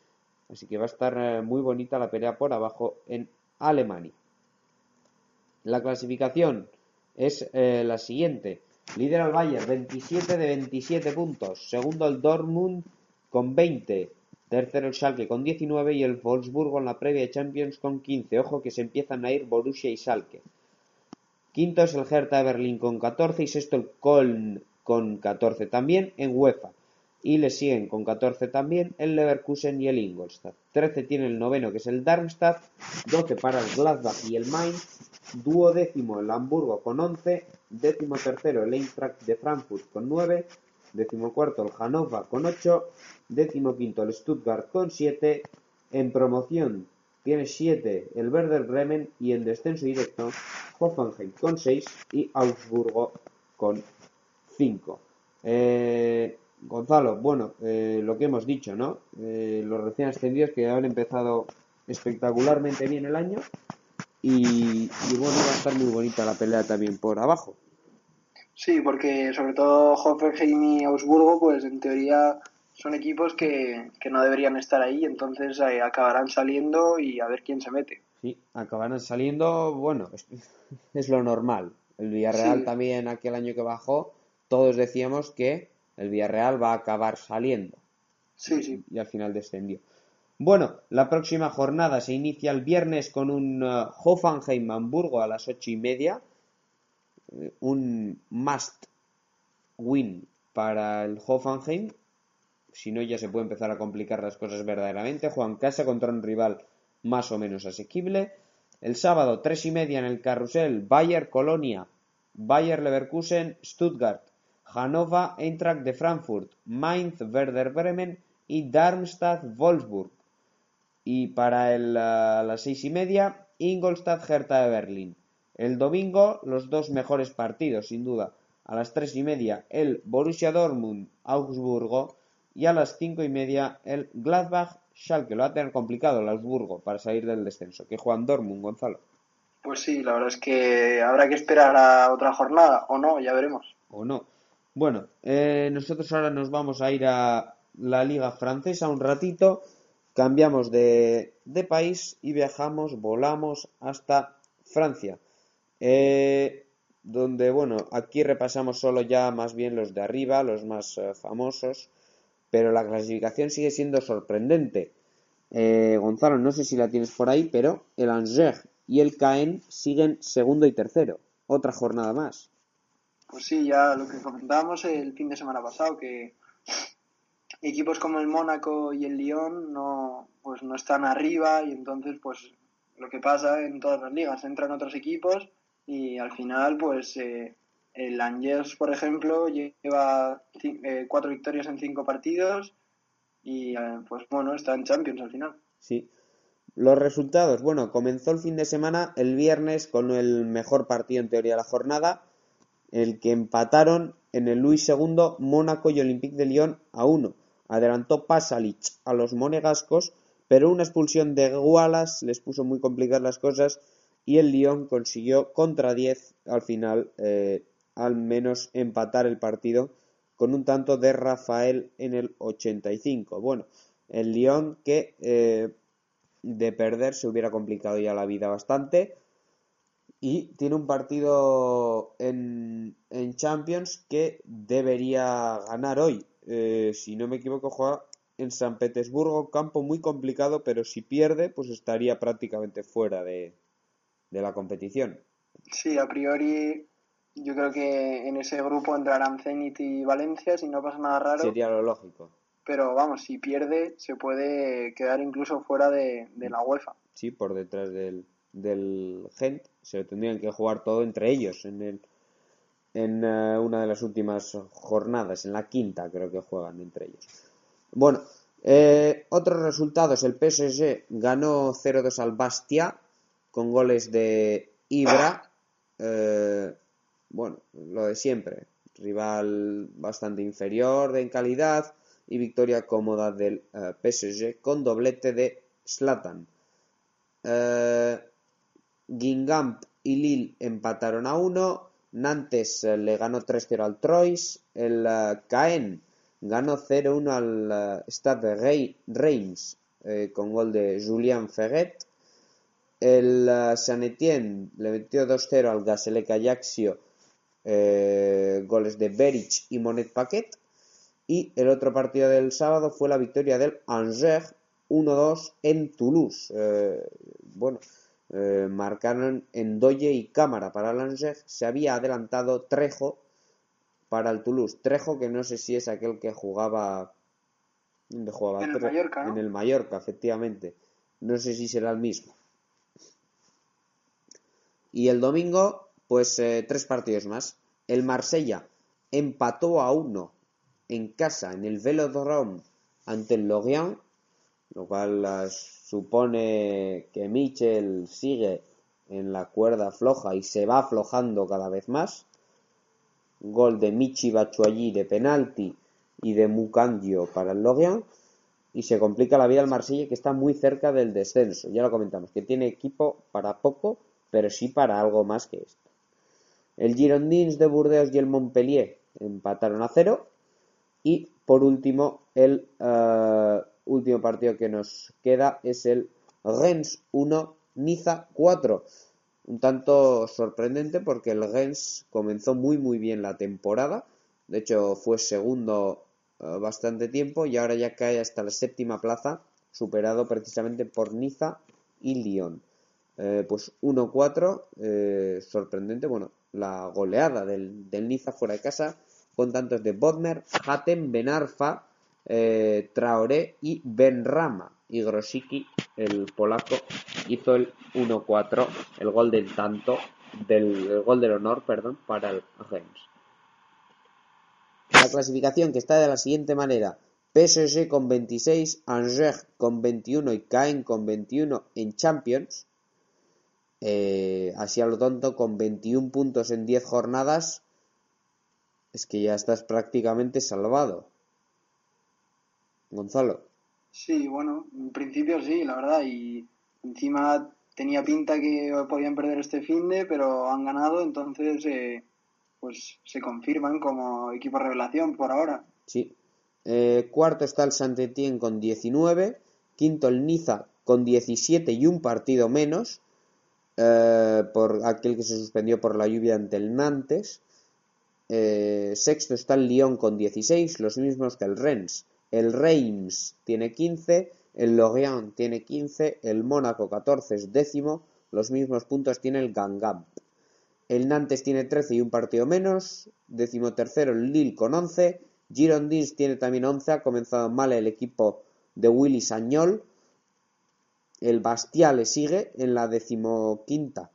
Así que va a estar eh, muy bonita la pelea por abajo en Alemania. La clasificación es eh, la siguiente. Líder el Bayern, 27 de 27 puntos. Segundo el Dortmund con 20. Tercero el Schalke con 19 y el Wolfsburgo en la previa Champions con 15. Ojo que se empiezan a ir Borussia y Schalke. Quinto es el Hertha de Berlín con 14 y sexto el Köln con 14 también en UEFA. Y le siguen con 14 también el Leverkusen y el Ingolstadt. 13 tiene el noveno que es el Darmstadt, 12 para el Gladbach y el Mainz, duodécimo el Hamburgo con 11, décimo tercero el Eintracht de Frankfurt con 9, décimo cuarto el Hannover con 8, décimo quinto el Stuttgart con 7, en promoción tiene 7 el Werder Bremen y en descenso directo Hoffenheim con 6 y Augsburgo con 5. Eh, Gonzalo, bueno, eh, lo que hemos dicho, ¿no? Eh, los recién ascendidos que han empezado espectacularmente bien el año y, bueno, va a estar muy bonita la pelea también por abajo. Sí, porque sobre todo Hoffenheim y Augsburgo, pues en teoría son equipos que, no deberían estar ahí, entonces acabarán saliendo y a ver quién se mete. Sí, acabarán saliendo, bueno, es, (laughs) lo normal. El Villarreal también aquel año que bajó todos decíamos que el Villarreal va a acabar saliendo. Sí, sí. Y al final descendió. Bueno, la próxima jornada se inicia el viernes con un uh, Hoffenheim-Hamburgo a las ocho y media. Eh, un must win para el Hoffenheim. Si no, ya se puede empezar a complicar las cosas verdaderamente. Juan casa contra un rival más o menos asequible. El sábado, tres y media en el carrusel, Bayer Colonia, Bayer Leverkusen, Stuttgart. Hannover Eintracht de Frankfurt, Mainz Werder Bremen y Darmstadt Wolfsburg. Y para el, las seis y media, Ingolstadt Hertha de Berlín. El domingo, los dos mejores partidos, sin duda. A las tres y media, el Borussia Dortmund Augsburgo. Y a las cinco y media, el Gladbach Schalke. Lo va a tener complicado el Augsburgo para salir del descenso. Que Juan Dortmund, Gonzalo. Pues sí, la verdad es que habrá que esperar a otra jornada, o no, ya veremos. O no. Bueno, eh, nosotros ahora nos vamos a ir a la liga francesa un ratito, cambiamos de, país y viajamos, volamos hasta Francia. Eh, donde, bueno, aquí repasamos solo ya más bien los de arriba, los más eh, famosos, pero la clasificación sigue siendo sorprendente. Gonzalo, no sé si la tienes por ahí, pero el Angers y el Caen siguen segundo y tercero. Otra jornada más. Pues sí, ya lo que comentábamos el fin de semana pasado, que equipos como el Mónaco y el Lyon no, pues no están arriba y entonces pues lo que pasa en todas las ligas, entran otros equipos y al final pues eh, el Angers, por ejemplo, lleva eh, cuatro victorias en cinco partidos y eh, pues bueno, está en Champions al final. Sí. Los resultados, bueno, comenzó el fin de semana el viernes con el mejor partido en teoría de la jornada, el que empataron en el Luis II Mónaco y Olympique de Lyon a uno. Adelantó Pasalic a los monegascos, pero una expulsión de Wallace les puso muy complicadas las cosas y el Lyon consiguió contra 10 al final eh, al menos empatar el partido con un tanto de Rafael en el 85. Bueno, el Lyon que eh, de perder se hubiera complicado ya la vida bastante y tiene un partido en Champions que debería ganar hoy. Eh, si no me equivoco, juega en San Petersburgo, campo muy complicado, pero si pierde, pues estaría prácticamente fuera de, de la competición. Sí, a priori yo creo que en ese grupo entrarán Zenit y Valencia, si no pasa nada raro. Sería lo lógico. Pero vamos, si pierde, se puede quedar incluso fuera de, de la UEFA. Sí, por detrás del, del Gent. Se lo tendrían que jugar todo entre ellos en el en eh, una de las últimas jornadas, en la quinta creo que juegan entre ellos. Bueno, eh, otros resultados, el PSG ganó 0-2 al Bastia con goles de Ibra, eh, bueno, lo de siempre, rival bastante inferior en calidad y victoria cómoda del PSG con doblete de Slatan. Guingamp y Lille empataron a 1. Nantes eh, le ganó 3-0 al Troyes. El eh, Caen ganó 0-1 al eh, Stade Rei- Reims con gol de Julien Ferret. El Saint Etienne le metió 2-0 al Gaselec Ajaccio. goles de Beric y Monet Paquet. Y el otro partido del sábado fue la victoria del Angers 1-2 en Toulouse. Bueno, eh, marcaron en Doye y Cámara para el. Se había adelantado Trejo para el Toulouse. Trejo que no sé si es aquel que jugaba... ¿Dónde jugaba? En el Mallorca, ¿no? En el Mallorca, efectivamente. No sé si será el mismo. Y el domingo, pues eh, tres partidos más. El Marsella empató a uno en casa en el Velodrome ante el Lorient, lo cual eh, supone que Michel sigue en la cuerda floja y se va aflojando cada vez más. Gol de Michi Batshuayi de penalti y de Mucandio para el Lorient. Y se complica la vida al Marsella que está muy cerca del descenso. Ya lo comentamos, que tiene equipo para poco, pero sí para algo más que esto. El Girondins de Burdeos y el Montpellier empataron a cero. Y por último, el eh, último partido que nos queda es el Rennes 1, Niza 4. Un tanto sorprendente porque el Rennes comenzó muy muy bien la temporada. De hecho, fue segundo eh, bastante tiempo y ahora ya cae hasta la séptima plaza, superado precisamente por Niza y Lyon. Eh, pues 1-4, eh, sorprendente. Bueno, la goleada del, del Niza fuera de casa con tantos de Bodmer, Hatem, Benarfa, eh, Traoré y Benrama. Y Grosicki, el polaco, hizo el 1-4, el gol del tanto, del el gol del honor, perdón, para el Reims. La clasificación que está de la siguiente manera. PSG con 26, Angers con 21 y Caen con 21 en Champions. Eh, así a lo tonto, con 21 puntos en 10 jornadas, es que ya estás prácticamente salvado. Gonzalo. Sí, bueno, en principio sí, la verdad. Y encima tenía pinta que podían perder este fin de, pero han ganado, entonces eh, pues se confirman como equipo revelación por ahora. Sí. Eh, cuarto está el Saint-Étienne con 19. Quinto el Niza con 17 y un partido menos. eh, por aquel que se suspendió por la lluvia ante el Nantes. Eh, sexto está el Lyon con 16, los mismos que el Rennes. El Reims tiene 15, el Lorient tiene 15, el Mónaco 14 es décimo, los mismos puntos tiene el Gangam. El Nantes tiene 13 y un partido menos, décimo tercero el Lille con 11, Girondins tiene también 11, ha comenzado mal el equipo de Willy Sagnol, el Bastia le sigue en la decimoquinta,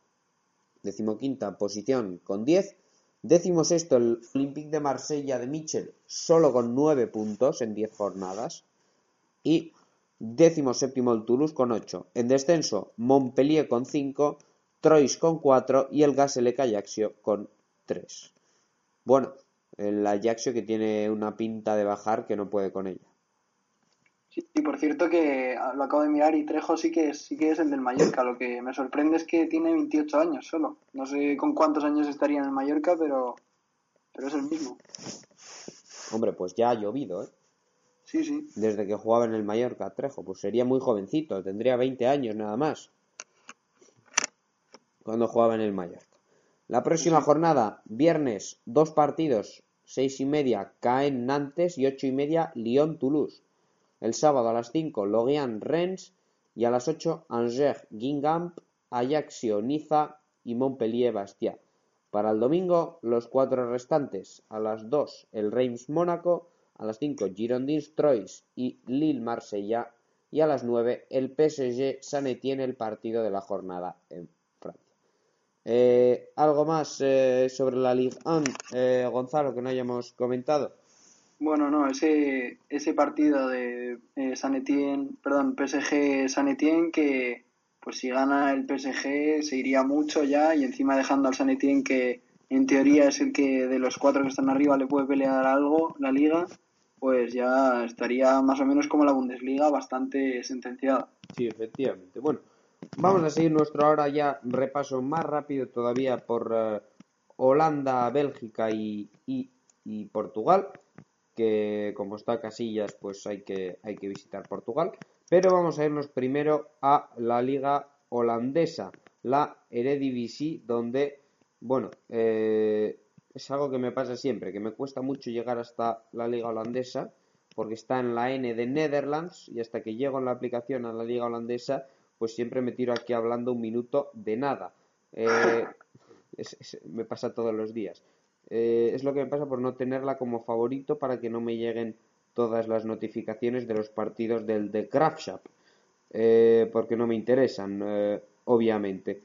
decimoquinta posición con 10, Décimo sexto el Olympique de Marsella de Michel, solo con 9 puntos en 10 jornadas. Y décimo séptimo el Toulouse con 8. En descenso, Montpellier con 5, Troyes con 4 y el Gaselec Ajaccio con 3. Bueno, el Ajaccio que tiene una pinta de bajar que no puede con ella. Y por cierto que ah, lo acabo de mirar y Trejo sí que es, sí que es el del Mallorca. Lo que me sorprende es que tiene 28 años solo. No sé con cuántos años estaría en el Mallorca, pero, pero es el mismo. Hombre, pues ya ha llovido, ¿eh? Sí, sí. Desde que jugaba en el Mallorca, Trejo. Pues sería muy jovencito, tendría 20 años nada más. Cuando jugaba en el Mallorca. La próxima jornada, viernes, dos partidos, seis y media, Caen Nantes y ocho y media, Lyon Toulouse. El sábado a las 5, Lorient Rennes y a las 8, Angers Guingamp, Ajaccio Niza y Montpellier Bastia. Para el domingo, los cuatro restantes. A las 2, el Reims Mónaco. A las 5, Girondins Troyes y Lille Marsella. Y a las 9, el PSG San Etienne, el partido de la jornada en Francia. Eh, ¿Algo más eh, sobre la Ligue 1, eh, Gonzalo, que no hayamos comentado? Bueno, no, ese, ese partido de eh, San Etienne, perdón, PSG San Etienne, que pues si gana el PSG se iría mucho ya y encima dejando al San Etienne que en teoría es el que de los cuatro que están arriba le puede pelear algo, la liga, pues ya estaría más o menos como la Bundesliga, bastante sentenciada. Sí, efectivamente. Bueno, vamos a seguir nuestro ahora ya repaso más rápido todavía por eh, Holanda, Bélgica y, y, y Portugal, que como está Casillas, pues hay que, hay que visitar Portugal. Pero vamos a irnos primero a la liga holandesa, la Eredivisie, donde, bueno, eh, es algo que me pasa siempre, que me cuesta mucho llegar hasta la liga holandesa, porque está en la N de Netherlands, y hasta que llego en la aplicación a la liga holandesa, pues siempre me tiro aquí hablando un minuto de nada. Eh, me pasa todos los días. Eh, es lo que me pasa por no tenerla como favorito para que no me lleguen todas las notificaciones de los partidos del The Graafschap, eh, porque no me interesan, eh, obviamente.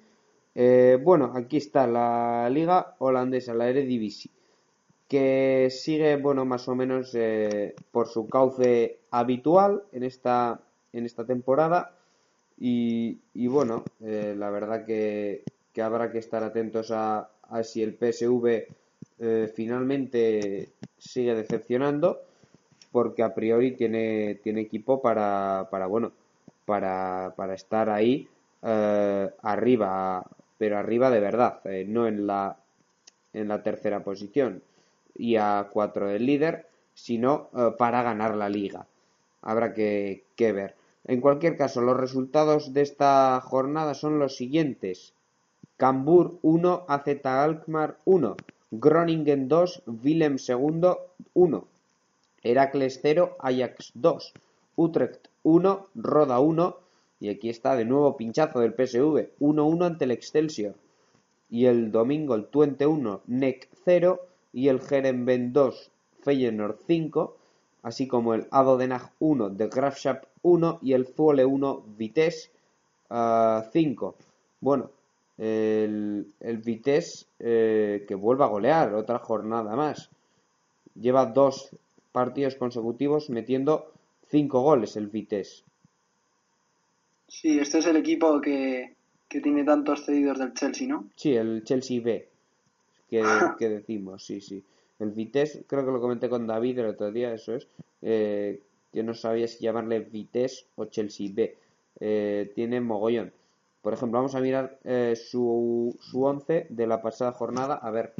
Bueno, aquí está la liga holandesa, la Eredivisie, que sigue, bueno, más o menos por su cauce habitual en esta, en esta temporada. Y, y bueno, la verdad que, que habrá que estar atentos a, a si el PSV eh, finalmente sigue decepcionando, porque a priori tiene, tiene equipo para, para bueno, para, para estar ahí eh, arriba, pero arriba de verdad, eh, no en la, en la tercera posición y a 4 del líder, sino para ganar la liga. Habrá que, que ver. En cualquier caso, los resultados de esta jornada son los siguientes. Cambur 1, AZ Alkmaar 1, Groningen 2, Willem 2 1, Heracles 0, Ajax 2, Utrecht 1, Roda 1, y aquí está de nuevo pinchazo del PSV, 1-1 ante el Excelsior. Y el domingo el Twente 1, NEC 0 y el Herenveen 2, Feyenoord 5, así como el Ado Den Haag 1, de Graafschap 1 y el Zwolle 1, Vitesse ah, 5. Bueno, el, el Vitesse eh, que vuelva a golear otra jornada más. Lleva dos partidos consecutivos metiendo cinco goles el Vitesse. Sí, este es el equipo que, que tiene tantos cedidos del Chelsea, ¿no? Sí, el Chelsea B, que, (laughs) que decimos, sí, sí. El Vitesse, creo que lo comenté con David el otro día, eso es, eh, que no sabía si llamarle Vitesse o Chelsea B. Eh, tiene mogollón. Por ejemplo, vamos a mirar eh, su, su once de la pasada jornada, a ver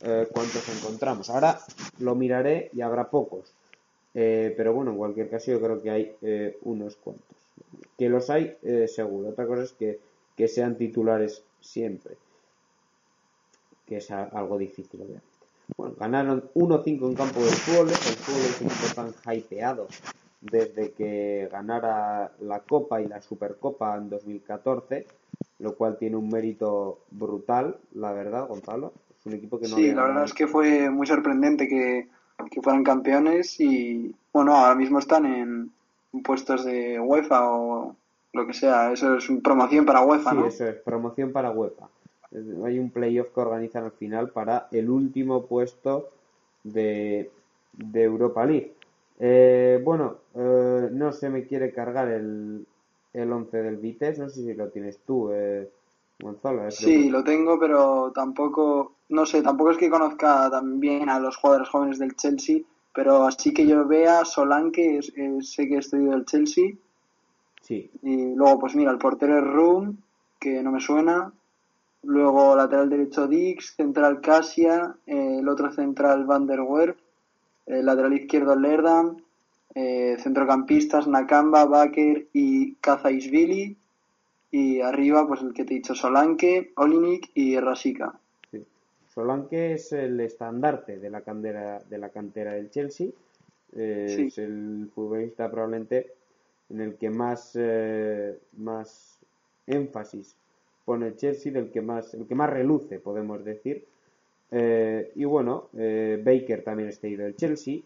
eh, cuántos encontramos. Ahora lo miraré y habrá pocos. Eh, pero bueno, en cualquier caso yo creo que hay unos cuantos. Que los hay, seguro. Otra cosa es que, que sean titulares siempre. Que es algo difícil, obviamente. Bueno, ganaron 1-5 en campo del Zwolle. El Zwolle es un tan hypeado desde que ganara la Copa y la Supercopa en 2014, lo cual tiene un mérito brutal, la verdad, Gonzalo. Es un equipo que no Sí, había la verdad ganado. es que fue muy sorprendente que, que fueran campeones y bueno, ahora mismo están en puestos de UEFA o lo que sea. Eso es promoción para UEFA, Sí, ¿no? eso es, promoción para UEFA. Hay un playoff que organizan al final para el último puesto de, de Europa League. Eh, bueno, eh, no se me quiere cargar el, el 11 del Vitesse, no sé si lo tienes tú, eh, Gonzalo. es Sí, lo tengo, pero tampoco, no sé, tampoco es que conozca tan bien a los jugadores jóvenes del Chelsea, Pero así que yo vea, Solanke, es- eh, sé que es cedido del Chelsea. Sí, Y luego, pues mira, el portero es Room, que no me suena. Luego lateral derecho Dix, central Casia, eh, el otro central Van der Werf, lateral izquierdo Lerdam, eh, centrocampistas Nakamba, Baker y Kazaisvili. Y arriba, pues el que te he dicho, Solanke, Olinik y Rasika. sí. Solanke es el estandarte de la cantera, de la cantera del Chelsea. Eh, Sí. Es el futbolista probablemente en el que más, eh, más énfasis pone el Chelsea, del que más, el que más reluce, podemos decir. Eh, y bueno, eh, Baker también está ido del Chelsea.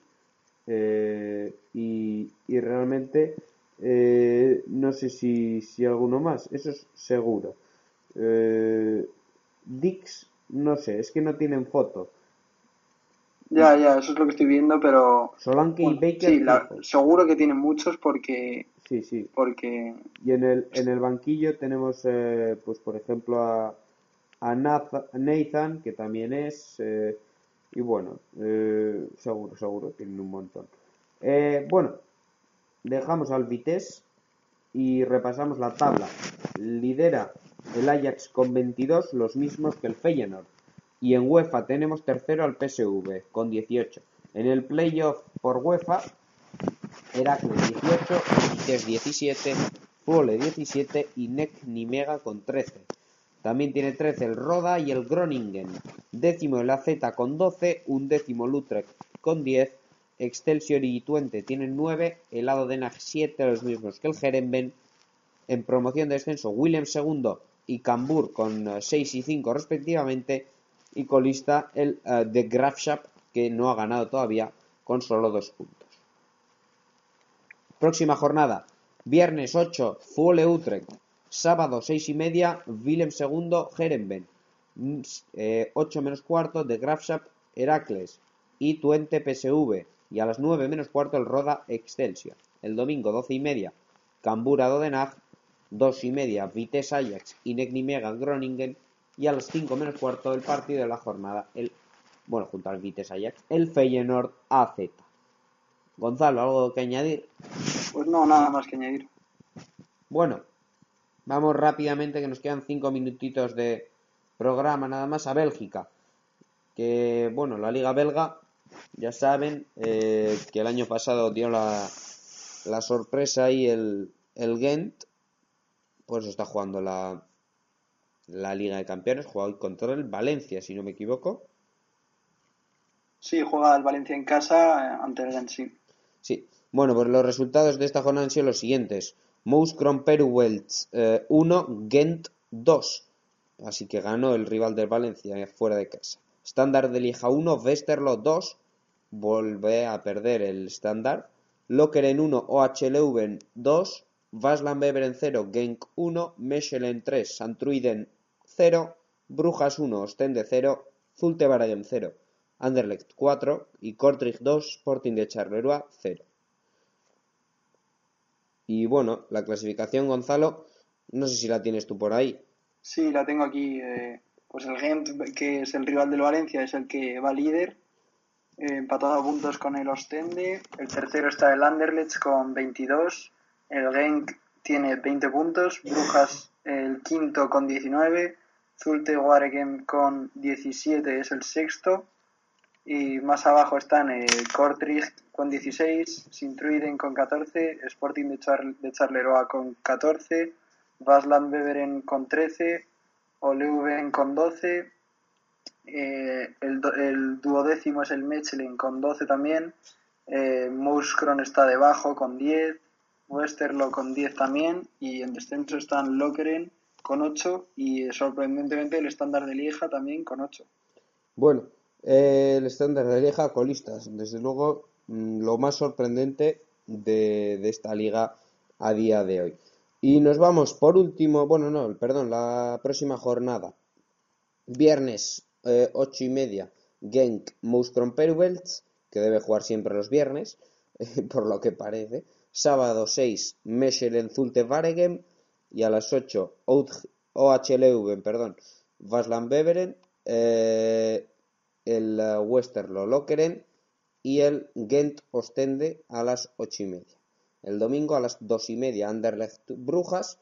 Eh, y, y realmente eh, no sé si, si alguno más, eso es seguro. Eh, Dix, no sé, es que no tienen foto. Ya, ya, eso es lo que estoy viendo, pero Solanke y bueno, Baker, sí, la- seguro que tienen muchos porque sí, sí. porque Y en el, en el banquillo tenemos, eh, pues por ejemplo, a, a Natha- Nathan, que también es, eh, y bueno, eh, seguro, seguro, tienen un montón. Eh, bueno, dejamos al Vitesse y repasamos la tabla. Lidera el Ajax con 22, los mismos que el Feyenoord. Y en UEFA tenemos tercero al PSV con 18. En el playoff por UEFA Heracles 18, Vitesse 17, Fole 17 y Nek Nimega con 13. También tiene 13 el Roda y el Groningen. Décimo el AZ con 12, un décimo el Utrecht con 10, Excelsior y Twente tienen 9, el Lado de Nag 7, los mismos que el Herenben. En promoción de descenso, Willem segundo y Cambur con 6 y 5 respectivamente. Y colista el eh, de Graafschap, que no ha ganado todavía con solo 2 puntos. Próxima jornada. Viernes 8, Fuole Utrecht. Sábado 6 y media, Willem II, Herenben. 8 menos cuarto, de Graafschap, Heracles. Y Twente PSV. Y a las 9 menos cuarto, el Roda Excelsior. El domingo 12 y media, Cambura Dodenag. 2 y media, Vitesse Ajax y Necnimega Groningen. Y a las 5 menos cuarto, el partido de la jornada, el, bueno, junto al Vitesse Ajax, el Feyenoord AZ. Gonzalo, ¿algo que añadir? pues no, nada más que añadir. Bueno, vamos rápidamente, que nos quedan cinco minutitos de programa nada más a Bélgica. Que, bueno, la liga belga, ya saben, eh, que el año pasado dio la, la sorpresa y el, el Ghent, pues está jugando la, la Liga de Campeones, juega hoy contra el Valencia, si no me equivoco. Sí, juega el Valencia en casa eh, ante el Gent, sí. Sí, bueno, pues los resultados de esta jornada han sido los siguientes. Mouscron Peruwelz 1, Gent 2. Así que ganó el rival del Valencia eh, fuera de casa. Standard de Lieja 1, Westerlo 2. Vuelve a perder el Standard. Lokeren 1, OHLV 2. Vaslan Beveren 0, Genk 1. Mechelen 3, Santruiden 0. Brujas 1, Ostende 0. Zulte Waregem 0. Anderlecht 4 y Kortrijk 2, Sporting de Charleroi 0. Y bueno, la clasificación, Gonzalo, no sé si la tienes tú por ahí. Sí, la tengo aquí. eh, pues el Gent, que es el rival del Valencia, es el que va líder, eh, empatado a puntos con el Ostende. El tercero está el Anderlecht con 22. El Genk tiene 20 puntos. Brujas el quinto con 19. Zulte Waregem con 17 es el sexto. Y más abajo están el Kortrijk con 16, Sintruiden con 14, Sporting de, Char de Charleroi con 14, Vasland Beveren con 13, Oleuven con 12, eh, el, el duodécimo es el Mechelen con 12 también, eh, Mouscron está debajo con 10, Westerlo con 10 también, y en descenso están Lokeren con 8 y eh, sorprendentemente el estándar de Lieja también con 8. Bueno, eh, el estándar de Lieja, colistas. Desde luego, mm, lo más sorprendente de, esta liga a día de hoy. Y nos vamos por último, bueno, no, perdón, la próxima jornada. Viernes, eh, ocho y media, Genk Mouscron Peruwelz, que debe jugar siempre los viernes, (laughs) por lo que parece. Sábado 6, Mechelen Zulte Waregem. Y a las 8, OHLV, perdón, Vaslan Beveren. eh, el eh, Westerlo Lokeren y el Gent Ostende a las ocho y media. El domingo a las dos y media Anderlecht Brujas,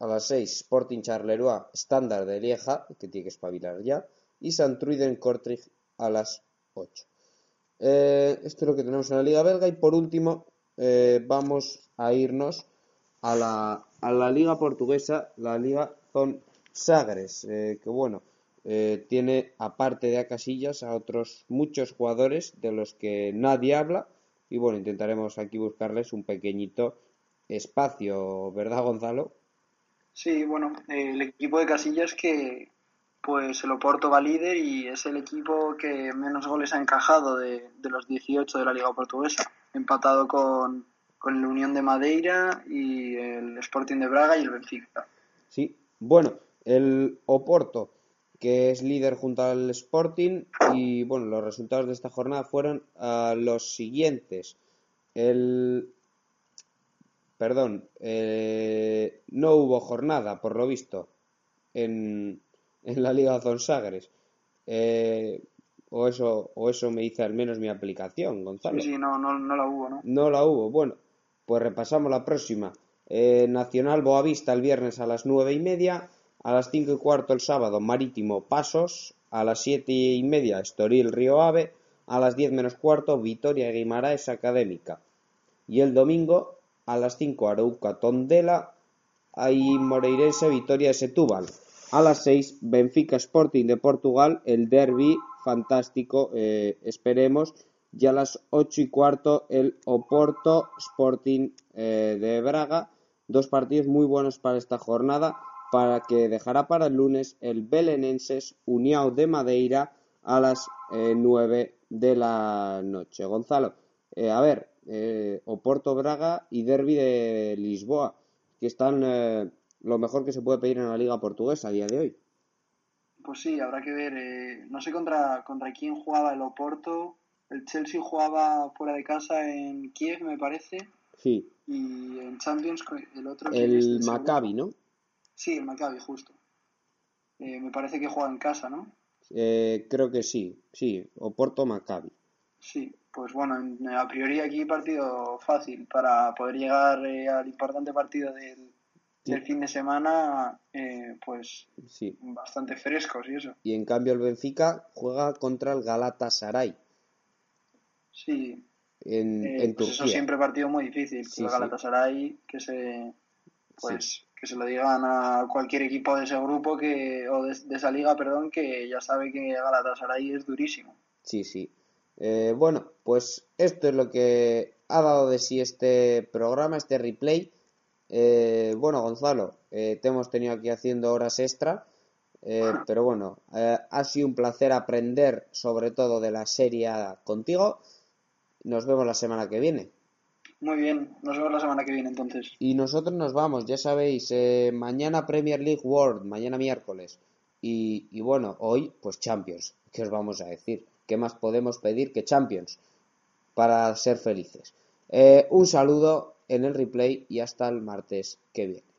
a las seis Sporting Charleroi Standard de Lieja, que tiene que espabilar ya, y Santruiden Kortrijk a las ocho. Eh, esto es lo que tenemos en la Liga Belga y por último eh, vamos a irnos a la, a la Liga Portuguesa, la Liga Zon Sagres, eh, que bueno, eh, tiene aparte de a Casillas a otros muchos jugadores de los que nadie habla y bueno, intentaremos aquí buscarles un pequeñito espacio, ¿verdad Gonzalo? Sí, bueno, el equipo de Casillas que pues el Oporto va líder y es el equipo que menos goles ha encajado de, de los 18 de la Liga Portuguesa, empatado con, con el Unión de Madeira y el Sporting de Braga y el Benfica. Sí, bueno, el Oporto que es líder junto al Sporting y bueno, los resultados de esta jornada fueron uh, los siguientes. El perdón, eh, no hubo jornada, por lo visto, en, en la Liga Zonsagres. Eh, o eso, o eso me dice al menos mi aplicación, Gonzalo. Sí, sí, no, no, no la hubo, ¿no? No la hubo. Bueno, pues repasamos la próxima. Eh, Nacional Boavista el viernes a las nueve y media. A las cinco y cuarto el sábado Marítimo Pasos. A las siete y media Estoril Río Ave. A las diez menos cuarto Vitoria Guimaraes Académica. Y el domingo a las cinco Arauca Tondela. Ahí Moreirense Vitoria Setúbal. A las seis Benfica Sporting de Portugal. El derby fantástico, eh, esperemos. Y a las ocho y cuarto el Oporto Sporting eh, de Braga. Dos partidos muy buenos para esta jornada para que dejará para el lunes el Belenenses Uniao de Madeira a las eh, 9 de la noche. Gonzalo, eh, a ver, eh, Oporto Braga y Derby de Lisboa, que están eh, lo mejor que se puede pedir en la liga portuguesa a día de hoy. Pues sí, habrá que ver. eh, no sé contra, contra quién jugaba el Oporto. El Chelsea jugaba fuera de casa en Kiev, me parece. Sí, Y en Champions el otro... el. Maccabi, ¿no? Sí, el Maccabi, justo. Eh, me parece que juega en casa, ¿no? Eh, creo que sí, sí, Oporto Maccabi. Sí, pues bueno, en- a priori aquí partido fácil para poder llegar eh, al importante partido del, del fin de semana, eh, pues Sí. bastante frescos y eso. Y en cambio el Benfica juega contra el Galatasaray Sí, en, en pues eso Turquía. siempre partido muy difícil. Sí, el. Galatasaray, que se, pues, que se lo digan a cualquier equipo de ese grupo que, o de, de esa liga, perdón, que ya sabe que Galatasaray es durísimo. Sí, sí. Eh, bueno, pues esto es lo que ha dado de sí este programa, este replay. Eh, bueno, Gonzalo, eh, te hemos tenido aquí haciendo horas extra, (laughs) pero bueno, ha sido un placer aprender sobre todo de la serie A contigo. Nos vemos la semana que viene. Muy bien, nos vemos la semana que viene entonces. Y nosotros nos vamos, ya sabéis, eh, mañana Premier League World, mañana miércoles. Y, y bueno, hoy pues Champions. ¿Qué os vamos a decir? ¿Qué más podemos pedir que Champions para ser felices? Eh, un saludo en el replay y hasta el martes que viene.